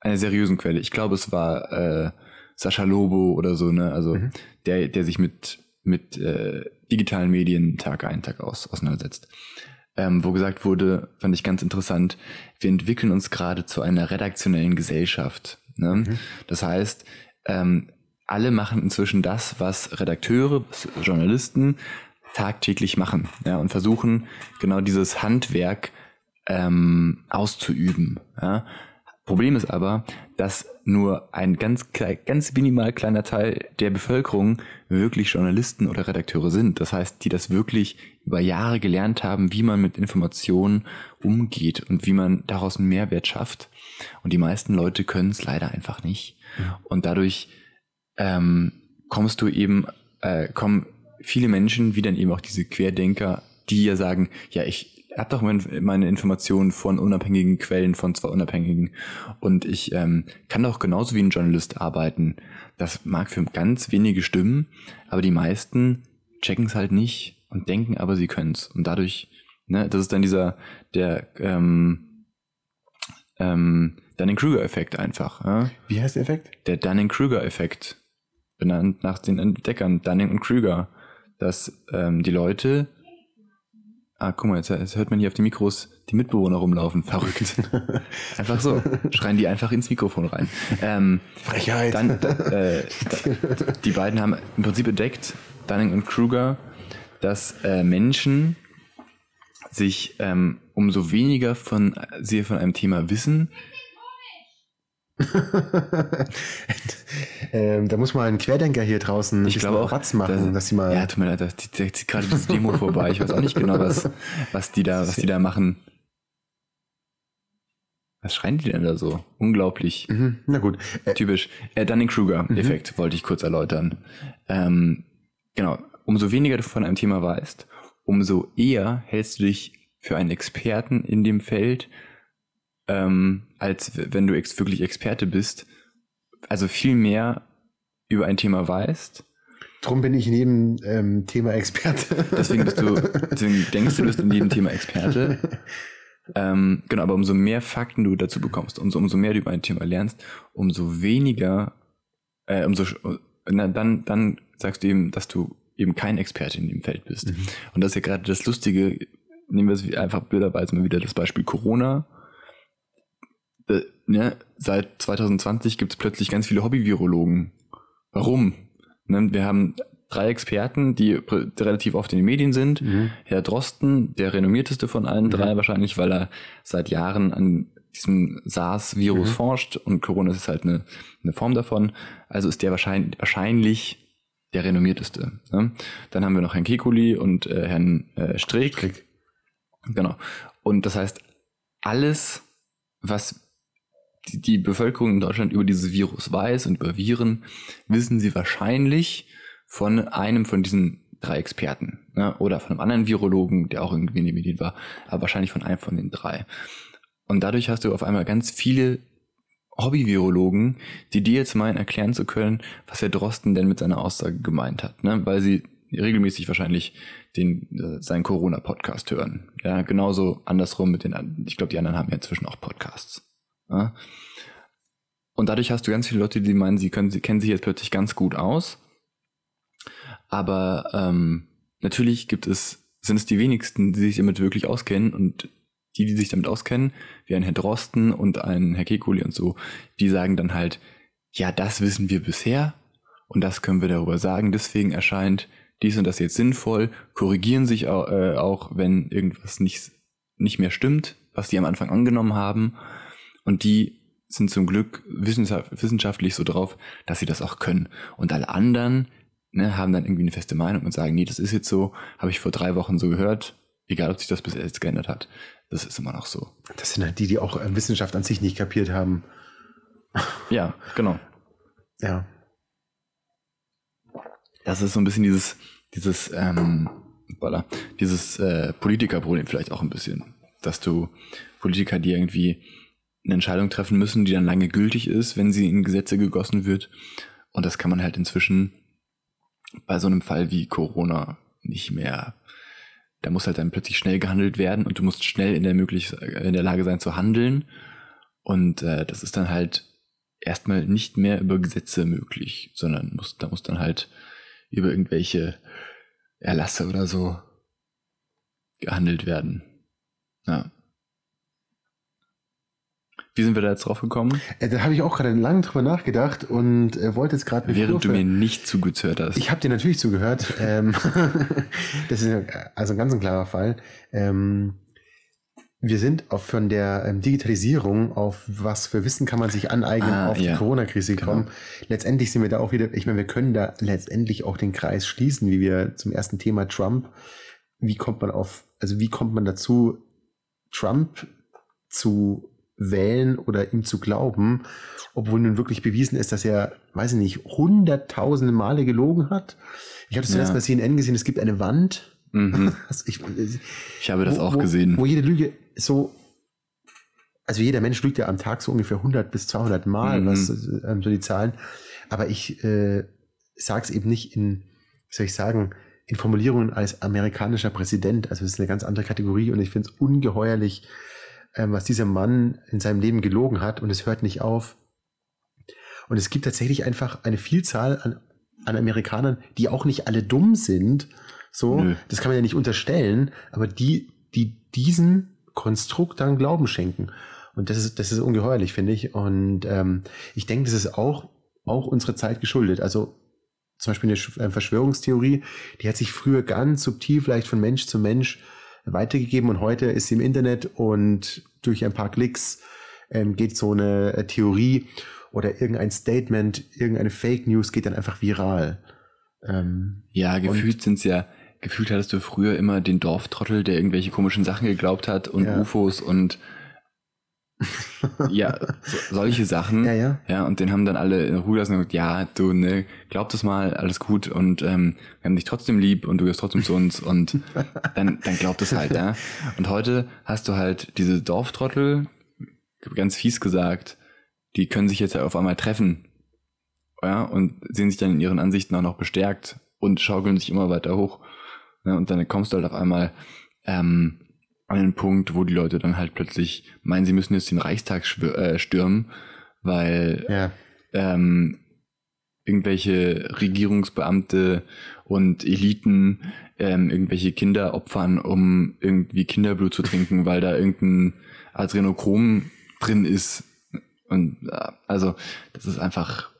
Speaker 1: einer seriösen Quelle. Ich glaube, es war äh, Sascha Lobo oder so, ne? Also
Speaker 2: Mhm.
Speaker 1: der, der sich mit, mit äh, digitalen Medien Tag ein, Tag aus auseinandersetzt. Ähm, wo gesagt wurde, fand ich ganz interessant, wir entwickeln uns gerade zu einer redaktionellen Gesellschaft. Ne?
Speaker 2: Mhm.
Speaker 1: Das heißt, ähm, alle machen inzwischen das, was Redakteure, Journalisten tagtäglich machen ja, und versuchen genau dieses Handwerk ähm, auszuüben. Ja. Problem ist aber, dass nur ein ganz, ganz minimal kleiner Teil der Bevölkerung wirklich Journalisten oder Redakteure sind. Das heißt, die das wirklich über Jahre gelernt haben, wie man mit Informationen umgeht und wie man daraus einen Mehrwert schafft. Und die meisten Leute können es leider einfach nicht. Und dadurch ähm, kommst du eben, äh, kommen viele Menschen, wie dann eben auch diese Querdenker, die ja sagen, ja, ich habe doch mein, meine Informationen von unabhängigen Quellen, von zwei unabhängigen und ich ähm, kann doch genauso wie ein Journalist arbeiten. Das mag für ganz wenige stimmen, aber die meisten checken es halt nicht und denken aber, sie können es. Und dadurch, ne, das ist dann dieser, der ähm, ähm, Dunning-Kruger-Effekt einfach. Ja?
Speaker 2: Wie heißt der Effekt?
Speaker 1: der Dunning-Kruger-Effekt, benannt nach den Entdeckern Dunning und Kruger, dass ähm, die Leute, ah, guck mal, jetzt, jetzt hört man hier auf die Mikros die Mitbewohner rumlaufen, verrückt. einfach so, schreien die einfach ins Mikrofon rein. Ähm,
Speaker 2: Frechheit.
Speaker 1: dann, äh, die beiden haben im Prinzip entdeckt, Dunning und Kruger, dass äh, Menschen sich ähm, umso weniger von sie von einem Thema wissen,
Speaker 2: ähm, da muss mal ein Querdenker hier draußen
Speaker 1: Ich glaube auch,
Speaker 2: Ratz machen, dass sie mal.
Speaker 1: Ja, tut mir leid, da zieht da gerade diese Demo vorbei. Ich weiß auch nicht genau, was, was die da, was die da machen. Was schreien die denn da so? Unglaublich.
Speaker 2: Mhm, na gut. Äh,
Speaker 1: Typisch. Äh, Dunning-Kruger-Effekt wollte ich kurz erläutern. Ähm, genau. Umso weniger du von einem Thema weißt, umso eher hältst du dich für einen Experten in dem Feld, ähm, als wenn du ex wirklich Experte bist. Also viel mehr über ein Thema weißt
Speaker 2: drum bin ich in jedem ähm, Thema Experte.
Speaker 1: Deswegen bist du, deswegen denkst du, du bist in jedem Thema Experte. Ähm, genau, aber umso mehr Fakten du dazu bekommst, umso, umso mehr du über ein Thema lernst, umso weniger, äh, umso, na, dann, dann sagst du eben, dass du eben kein Experte in dem Feld bist. Und das ist ja gerade das Lustige, nehmen wir es einfach blöderweise mal wieder das Beispiel Corona. Äh, ne, seit 2020 gibt es plötzlich ganz viele Hobby-Virologen. Warum? Ne, wir haben drei Experten, die relativ oft in den Medien sind.
Speaker 2: Mhm.
Speaker 1: Herr Drosten, der renommierteste von allen drei wahrscheinlich, weil er seit Jahren an diesem SARS-Virus
Speaker 2: Mhm.
Speaker 1: forscht und Corona ist halt eine, eine Form davon. Also ist der wahrscheinlich, wahrscheinlich der renommierteste. Ne? Dann haben wir noch Herrn Kekulé und äh, Herrn äh, Streeck.
Speaker 2: Strick.
Speaker 1: Genau. Und das heißt, alles, was die, die Bevölkerung in Deutschland über dieses Virus weiß und über Viren, wissen sie wahrscheinlich von einem von diesen drei Experten. Ne? Oder von einem anderen Virologen, der auch irgendwie in den Medien war, aber wahrscheinlich von einem von den drei. Und dadurch hast du auf einmal ganz viele Hobby-Virologen, die dir jetzt meinen, erklären zu können, was Herr Drosten denn mit seiner Aussage gemeint hat. Ne? Weil sie regelmäßig wahrscheinlich den, äh, seinen Corona-Podcast hören. Ja, genauso andersrum mit den, an- ich glaube, die anderen haben ja inzwischen auch Podcasts. Ja? Und dadurch hast du ganz viele Leute, die meinen, sie können, sie kennen sich jetzt plötzlich ganz gut aus. Aber ähm, natürlich gibt es, sind es die wenigsten, die sich damit wirklich auskennen und die, die sich damit auskennen, wie ein Herr Drosten und ein Herr Kekulé und so, die sagen dann halt, ja, das wissen wir bisher und das können wir darüber sagen, deswegen erscheint dies und das jetzt sinnvoll, korrigieren sich auch, äh, auch wenn irgendwas nicht, nicht mehr stimmt, was die am Anfang angenommen haben und die sind zum Glück wissenschaft, wissenschaftlich so drauf, dass sie das auch können. Und alle anderen ne, haben dann irgendwie eine feste Meinung und sagen, nee, das ist jetzt so, habe ich vor drei Wochen so gehört, egal ob sich das bis jetzt geändert hat. Das ist immer noch so.
Speaker 2: Das sind halt die, die auch äh, Wissenschaft an sich nicht kapiert haben.
Speaker 1: Ja, genau.
Speaker 2: Ja.
Speaker 1: Das ist so ein bisschen dieses, dieses, ähm, voilà, dieses äh, Politikerproblem vielleicht auch ein bisschen, dass du Politiker, die irgendwie eine Entscheidung treffen müssen, die dann lange gültig ist, wenn sie in Gesetze gegossen wird. Und das kann man halt inzwischen bei so einem Fall wie Corona nicht mehr. Da muss halt dann plötzlich schnell gehandelt werden und du musst schnell in der möglich in der Lage sein zu handeln. Und äh, das ist dann halt erstmal nicht mehr über Gesetze möglich, sondern muss, da muss dann halt über irgendwelche Erlasse oder so gehandelt werden. Ja. Wie sind wir da jetzt drauf gekommen?
Speaker 2: Äh, da habe ich auch gerade lange drüber nachgedacht und äh, wollte jetzt gerade.
Speaker 1: Während Kurve, du mir nicht zugehört hast.
Speaker 2: Ich habe dir natürlich zugehört. ähm, das ist also ein ganz ein klarer Fall. Ähm, wir sind auf von der ähm, Digitalisierung auf was für Wissen kann man sich aneignen ah, auf die ja. Corona-Krise genau. gekommen. Genau. Letztendlich sind wir da auch wieder, ich meine, wir können da letztendlich auch den Kreis schließen, wie wir zum ersten Thema Trump. Wie kommt man auf, also wie kommt man dazu, Trump zu wählen oder ihm zu glauben, obwohl nun wirklich bewiesen ist, dass er, weiß ich nicht, hunderttausende Male gelogen hat. Ich habe das zuerst ja. bei CNN gesehen, es gibt eine Wand.
Speaker 1: Mhm. Also ich, ich, habe das wo, auch gesehen.
Speaker 2: Wo, wo jede Lüge so, also jeder Mensch lügt ja am Tag so ungefähr 100 bis 200 Mal, mhm. was ähm, so die Zahlen. Aber ich äh, sage es eben nicht in, wie soll ich sagen, in Formulierungen als amerikanischer Präsident. Also es ist eine ganz andere Kategorie und ich finde es ungeheuerlich, was dieser Mann in seinem Leben gelogen hat und es hört nicht auf. Und es gibt tatsächlich einfach eine Vielzahl an, an Amerikanern, die auch nicht alle dumm sind. So, Nö. das kann man ja nicht unterstellen, aber die, die diesen Konstrukt dann Glauben schenken. Und das ist, das ist ungeheuerlich, finde ich. Und ähm, ich denke, das ist auch, auch unsere Zeit geschuldet. Also zum Beispiel eine Verschwörungstheorie, die hat sich früher ganz subtil vielleicht von Mensch zu Mensch weitergegeben und heute ist sie im Internet und durch ein paar Klicks ähm, geht so eine äh, Theorie oder irgendein Statement, irgendeine Fake News geht dann einfach viral.
Speaker 1: Ähm, ja, gefühlt sind es ja, gefühlt hattest du früher immer den Dorftrottel, der irgendwelche komischen Sachen geglaubt hat und ja. UFOs und ja, so, solche Sachen.
Speaker 2: Ja, ja.
Speaker 1: Ja, und den haben dann alle in Ruhe lassen und gesagt, ja, du, ne, glaub das mal, alles gut und ähm, wir haben dich trotzdem lieb und du gehst trotzdem zu uns und dann, dann glaub das halt, ja. Und heute hast du halt diese Dorftrottel, ganz fies gesagt, die können sich jetzt ja auf einmal treffen, ja, und sehen sich dann in ihren Ansichten auch noch bestärkt und schaukeln sich immer weiter hoch. Ja, und dann kommst du halt auf einmal ähm, an den Punkt, wo die Leute dann halt plötzlich meinen, sie müssen jetzt den Reichstag äh, stürmen, weil
Speaker 2: ja.
Speaker 1: ähm, irgendwelche Regierungsbeamte und Eliten ähm, irgendwelche Kinder opfern, um irgendwie Kinderblut zu trinken, weil da irgendein Adrenochrom drin ist. Und also das ist einfach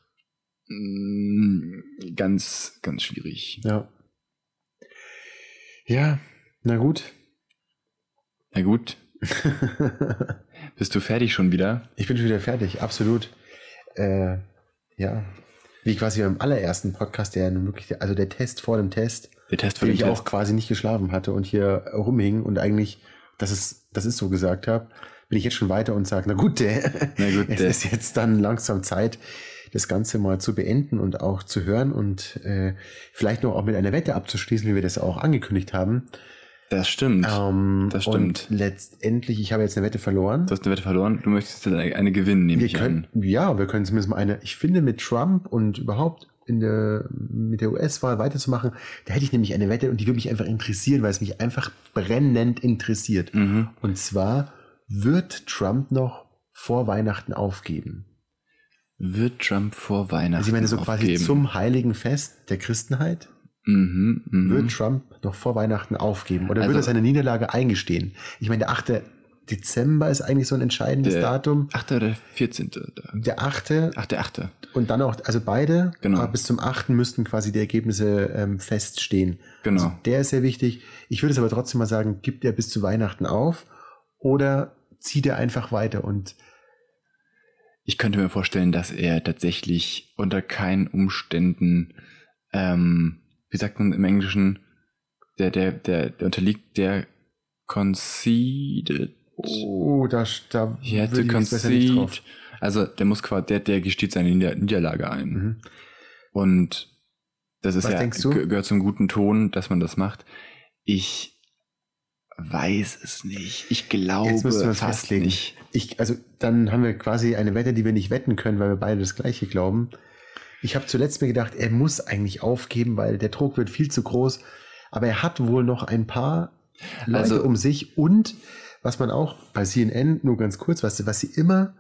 Speaker 1: mm, ganz, ganz schwierig.
Speaker 2: Ja. Ja, na gut.
Speaker 1: Na gut. Bist du fertig schon wieder?
Speaker 2: Ich bin schon wieder fertig, absolut. Äh, ja. Wie quasi beim allerersten Podcast, der wirklich, also der Test vor dem Test,
Speaker 1: der Test vor dem
Speaker 2: ich Test. auch quasi nicht geschlafen hatte und hier rumhing und eigentlich, dass es, das ist so gesagt habe, bin ich jetzt schon weiter und sage, na gut, der, na gut, es ist jetzt dann langsam Zeit, das Ganze mal zu beenden und auch zu hören und äh, vielleicht noch auch mit einer Wette abzuschließen, wie wir das auch angekündigt haben.
Speaker 1: Das stimmt.
Speaker 2: Ähm, das stimmt. Und letztendlich, ich habe jetzt eine Wette verloren.
Speaker 1: Du hast eine Wette verloren. Du möchtest eine, eine gewinnen, nehme
Speaker 2: wir
Speaker 1: ich
Speaker 2: können, an. Ja, wir können zumindest mal eine. Ich finde, mit Trump und überhaupt in der, mit der US-Wahl weiterzumachen, da hätte ich nämlich eine Wette und die würde mich einfach interessieren, weil es mich einfach brennend interessiert.
Speaker 1: Mhm.
Speaker 2: Und zwar, wird Trump noch vor Weihnachten aufgeben?
Speaker 1: Wird Trump vor Weihnachten
Speaker 2: Also ich meine, so quasi aufgeben. zum heiligen Fest der Christenheit?
Speaker 1: Mhm, mh.
Speaker 2: Wird Trump noch vor Weihnachten aufgeben oder also, wird er seine Niederlage eingestehen? Ich meine, der 8. Dezember ist eigentlich so ein entscheidendes
Speaker 1: der
Speaker 2: Datum.
Speaker 1: 8. oder 14.
Speaker 2: Der 8.
Speaker 1: Ach, der 8.
Speaker 2: Und dann auch, also beide,
Speaker 1: genau.
Speaker 2: bis zum 8. müssten quasi die Ergebnisse ähm, feststehen.
Speaker 1: Genau.
Speaker 2: Also der ist sehr wichtig. Ich würde es aber trotzdem mal sagen, gibt er bis zu Weihnachten auf oder zieht er einfach weiter und
Speaker 1: ich könnte mir vorstellen, dass er tatsächlich unter keinen Umständen ähm, wie sagt man im Englischen, der, der, der, der unterliegt der conceded.
Speaker 2: Oh, da, da
Speaker 1: He had to concede. Also der muss quasi, der, der gesteht seine Nieder Niederlage ein.
Speaker 2: Mhm.
Speaker 1: Und das ist
Speaker 2: Was
Speaker 1: ja, gehört zum guten Ton, dass man das macht. Ich weiß es nicht. Ich glaube
Speaker 2: Jetzt müssen wir
Speaker 1: fast
Speaker 2: festlegen.
Speaker 1: nicht.
Speaker 2: Ich, also dann haben wir quasi eine Wette, die wir nicht wetten können, weil wir beide das Gleiche glauben. Ich habe zuletzt mir gedacht, er muss eigentlich aufgeben, weil der Druck wird viel zu groß. Aber er hat wohl noch ein paar Leute
Speaker 1: Also-
Speaker 2: um sich und was man auch bei CNN, nur ganz kurz, was, was sie immer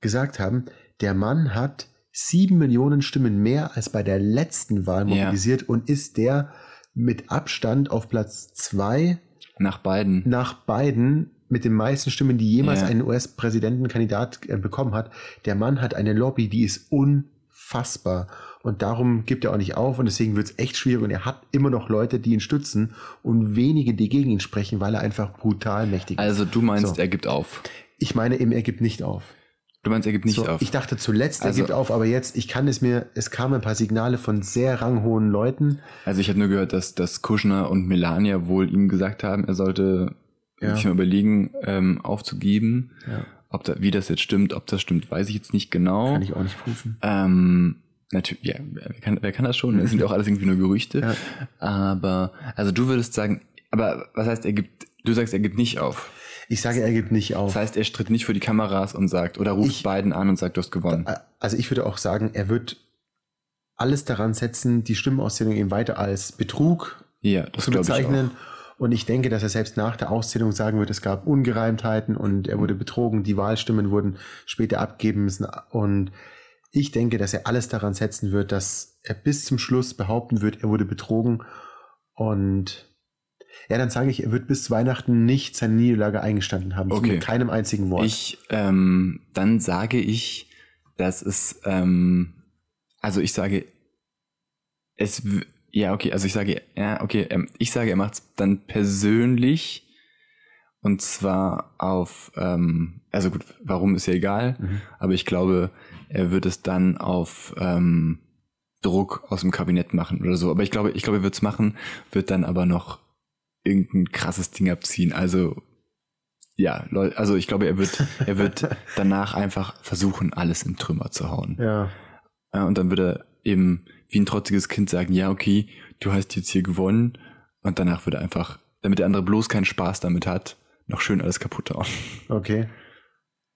Speaker 2: gesagt haben, der Mann hat sieben Millionen Stimmen mehr als bei der letzten Wahl mobilisiert und ist der mit Abstand auf Platz zwei
Speaker 1: Nach beiden.
Speaker 2: nach Biden mit den meisten Stimmen, die jemals
Speaker 1: Ja.
Speaker 2: ein US-Präsidentenkandidat äh, bekommen hat. Der Mann hat eine Lobby, die ist unfassbar. Und darum gibt er auch nicht auf und deswegen wird es echt schwierig und er hat immer noch Leute, die ihn stützen und wenige, die gegen ihn sprechen, weil er einfach brutal mächtig ist.
Speaker 1: Also du meinst,
Speaker 2: So.
Speaker 1: er gibt auf.
Speaker 2: Ich meine eben, er gibt nicht auf.
Speaker 1: Du meinst, er gibt nicht
Speaker 2: so,
Speaker 1: auf.
Speaker 2: Ich dachte zuletzt, er
Speaker 1: Also-
Speaker 2: gibt auf, aber jetzt, ich kann es mir, es kamen ein paar Signale von sehr ranghohen Leuten.
Speaker 1: Also ich habe nur gehört, dass, dass Kushner und Melania wohl ihm gesagt haben, er sollte
Speaker 2: Ja.
Speaker 1: sich mal überlegen, ähm, aufzugeben.
Speaker 2: Ja.
Speaker 1: Ob da, wie das jetzt stimmt, ob das stimmt, weiß ich jetzt nicht genau.
Speaker 2: Kann ich auch nicht prüfen.
Speaker 1: Ähm, natürlich, ja, wer kann, wer kann das schon? Das sind ja auch alles irgendwie nur Gerüchte.
Speaker 2: Ja.
Speaker 1: Aber, also du würdest sagen, aber was heißt, er gibt, du sagst, er gibt nicht auf.
Speaker 2: Ich sage, er gibt nicht auf.
Speaker 1: Das heißt, er tritt nicht vor die Kameras und sagt, oder ruft
Speaker 2: Ich-
Speaker 1: beiden an und sagt, du hast gewonnen.
Speaker 2: Also ich würde auch sagen, er wird alles daran setzen, die Stimmenauszählung eben weiter als Betrug
Speaker 1: Ja, das
Speaker 2: zu
Speaker 1: glaube ich
Speaker 2: bezeichnen.
Speaker 1: auch.
Speaker 2: Und ich denke, dass er selbst nach der Auszählung sagen wird, es gab Ungereimtheiten und er wurde betrogen, die Wahlstimmen wurden später abgeben müssen. Und ich denke, dass er alles daran setzen wird, dass er bis zum Schluss behaupten wird, er wurde betrogen. Und ja, dann sage ich, er wird bis Weihnachten nicht seine Niederlage eingestanden haben.
Speaker 1: Okay.
Speaker 2: Mit keinem einzigen Wort.
Speaker 1: Ich, ähm, dann sage ich, dass es, ähm, also ich sage, es, ja, okay, also ich sage, ja, okay, ähm, ich sage, er macht es dann persönlich und zwar auf, ähm, also gut, warum ist ja egal,
Speaker 2: Mhm.
Speaker 1: aber ich glaube, er wird es dann auf ähm, Druck aus dem Kabinett machen oder so. Aber ich glaube, ich glaube, er wird es machen, wird dann aber noch irgendein krasses Ding abziehen. Also ja, also ich glaube, er wird, er wird danach einfach versuchen, alles in Trümmer zu hauen.
Speaker 2: ja.
Speaker 1: Äh, Und dann wird er eben wie ein trotziges Kind sagen, ja, okay, du hast jetzt hier gewonnen. Und danach wird er einfach, damit der andere bloß keinen Spaß damit hat, noch schön alles kaputt hauen.
Speaker 2: Okay.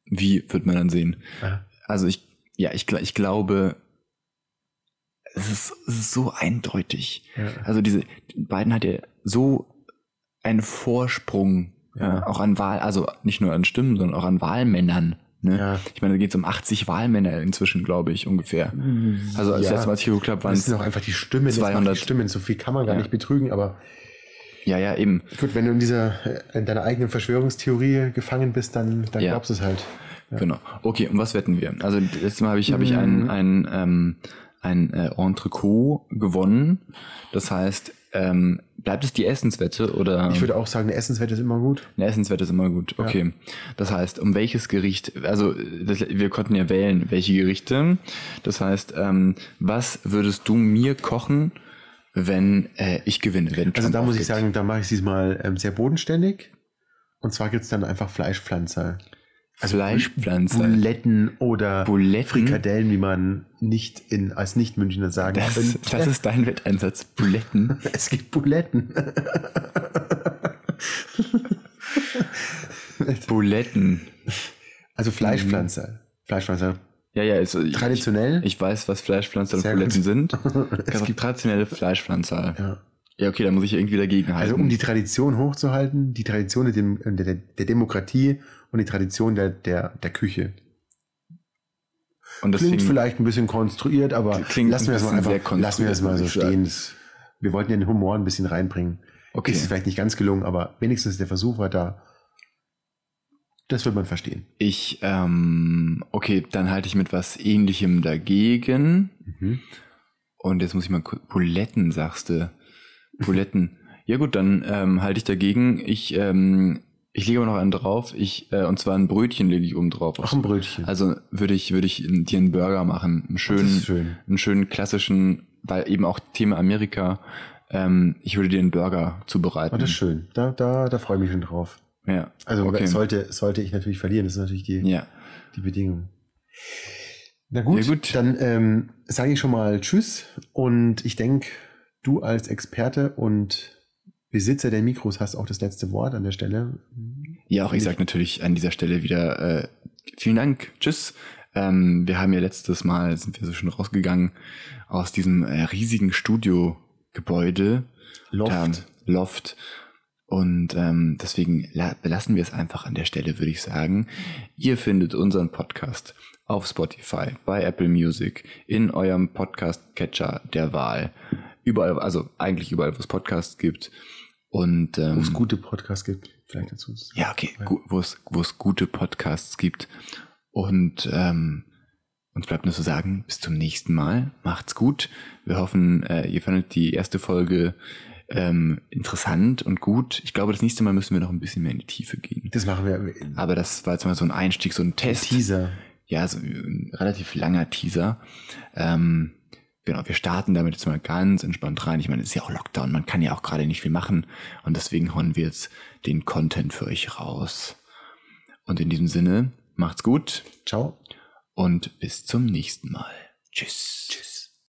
Speaker 1: Wie wird man dann sehen?
Speaker 2: Ja.
Speaker 1: Also ich, ja, ich, ich glaube, es ist, es ist so eindeutig.
Speaker 2: Ja.
Speaker 1: Also diese beiden hat ja so einen Vorsprung, ja.
Speaker 2: Ja.
Speaker 1: auch an Wahl, also nicht nur an Stimmen, sondern auch an Wahlmännern. Ne?
Speaker 2: Ja.
Speaker 1: Ich meine, da geht es um 80 Wahlmänner inzwischen, glaube ich, ungefähr. Also das
Speaker 2: Ja.
Speaker 1: letzte Mal, als ich geguckt habe, waren es,
Speaker 2: auch einfach die Stimmen. das macht
Speaker 1: 200.
Speaker 2: Die Stimmen, so viel kann man gar
Speaker 1: Ja.
Speaker 2: nicht betrügen, aber
Speaker 1: ja, ja, eben.
Speaker 2: gut, wenn du in dieser, in deiner eigenen Verschwörungstheorie gefangen bist, dann, dann
Speaker 1: Ja.
Speaker 2: glaubst du es halt.
Speaker 1: Genau. Okay, und was wetten wir? Also letztes Mal habe ich, habe ich ein,
Speaker 2: Mhm.
Speaker 1: ein, ähm, ein äh, Entrecot gewonnen. Das heißt, ähm, bleibt es die Essenswette oder?
Speaker 2: Ich würde auch sagen, eine Essenswette ist immer gut.
Speaker 1: Eine Essenswette ist immer gut. Okay. Das heißt, um welches Gericht, also das, wir konnten ja wählen, welche Gerichte. Das heißt, ähm, was würdest du mir kochen, wenn äh, ich gewinne? Wenn
Speaker 2: Also da muss ich sagen, da mache ich diesmal ähm, sehr bodenständig. Und zwar gibt es dann einfach Fleischpflanzer.
Speaker 1: Fleischpflanze.
Speaker 2: Buletten oder
Speaker 1: Buletten?
Speaker 2: Frikadellen, wie man nicht in, als Nicht-Münchner sagen
Speaker 1: Das,
Speaker 2: könnte.
Speaker 1: das ist dein Wetteinsatz. Buletten.
Speaker 2: es gibt Buletten.
Speaker 1: Buletten.
Speaker 2: Also Fleischpflanzer. Fleischpflanzer.
Speaker 1: Ja, ja, also ich,
Speaker 2: Traditionell.
Speaker 1: Ich weiß, was Fleischpflanzer und Buletten sind.
Speaker 2: Es gibt-
Speaker 1: traditionelle Fleischpflanzer.
Speaker 2: ja.
Speaker 1: Ja, okay, da muss ich irgendwie dagegen halten.
Speaker 2: Also um die Tradition hochzuhalten, die Tradition der, der, der Demokratie und die Tradition der, der, der Küche.
Speaker 1: und
Speaker 2: Klingt vielleicht ein bisschen konstruiert, aber lassen wir
Speaker 1: ein
Speaker 2: das mal
Speaker 1: bisschen
Speaker 2: einfach, lassen wir das mal so stehen. Das, wir wollten ja den Humor ein bisschen reinbringen.
Speaker 1: Okay.
Speaker 2: Ist vielleicht nicht ganz gelungen, aber wenigstens der Versuch war da. Das wird man verstehen.
Speaker 1: ich, ähm, okay, dann halte ich mit was ähnlichem dagegen.
Speaker 2: Mhm.
Speaker 1: Und jetzt muss ich mal Buletten, sagst du. Buletten. ja gut, dann ähm, halte ich dagegen. Ich, ähm, ich lege aber noch einen drauf. Ich, äh, und zwar ein Brötchen lege ich oben drauf.
Speaker 2: Ach, ein Brötchen.
Speaker 1: Also würde ich, würde ich dir einen Burger machen. Einen schönen,
Speaker 2: schön.
Speaker 1: einen schönen klassischen, weil eben auch Thema Amerika. Ähm, ich würde dir einen Burger zubereiten.
Speaker 2: Oh, das ist schön. Da, da, da freue ich mich schon drauf.
Speaker 1: ja.
Speaker 2: Also
Speaker 1: okay.
Speaker 2: sollte, sollte ich natürlich verlieren, das ist natürlich die,
Speaker 1: ja.
Speaker 2: die Bedingung. Na gut,
Speaker 1: Ja, gut.
Speaker 2: dann ähm, sage ich schon mal Tschüss und ich denke, du als Experte und Besitzer der Mikros hast auch das letzte Wort an der Stelle.
Speaker 1: Ja, auch ich sage natürlich an dieser Stelle wieder äh, vielen Dank. Tschüss. Ähm, wir haben ja letztes Mal, sind wir so schon rausgegangen, aus diesem äh, riesigen Studiogebäude.
Speaker 2: Loft.
Speaker 1: Ähm, Loft. Und ähm, deswegen la- belassen wir es einfach an der Stelle, würde ich sagen. Ihr findet unseren Podcast auf Spotify, bei Apple Music, in eurem Podcast-Catcher der Wahl. Überall, also eigentlich überall, wo es Podcasts gibt. Und ähm,
Speaker 2: Wo es gute Podcasts gibt, vielleicht dazu.
Speaker 1: ja, okay, wo es, wo es gute Podcasts gibt. Und ähm, uns bleibt nur zu sagen, bis zum nächsten Mal. Macht's gut. Wir hoffen, äh, ihr fandet die erste Folge ähm, interessant und gut. Ich glaube, das nächste Mal müssen wir noch ein bisschen mehr in die Tiefe gehen.
Speaker 2: Das machen wir.
Speaker 1: Aber das war jetzt mal so ein Einstieg, so ein Test.
Speaker 2: Teaser.
Speaker 1: Ja, so ein relativ langer Teaser. Ähm, genau, wir starten damit jetzt mal ganz entspannt rein. Ich meine, es ist ja auch Lockdown, man kann ja auch gerade nicht viel machen. Und deswegen hauen wir jetzt den Content für euch raus. Und in diesem Sinne, macht's gut
Speaker 2: Ciao.
Speaker 1: und bis zum nächsten Mal. Tschüss. Tschüss.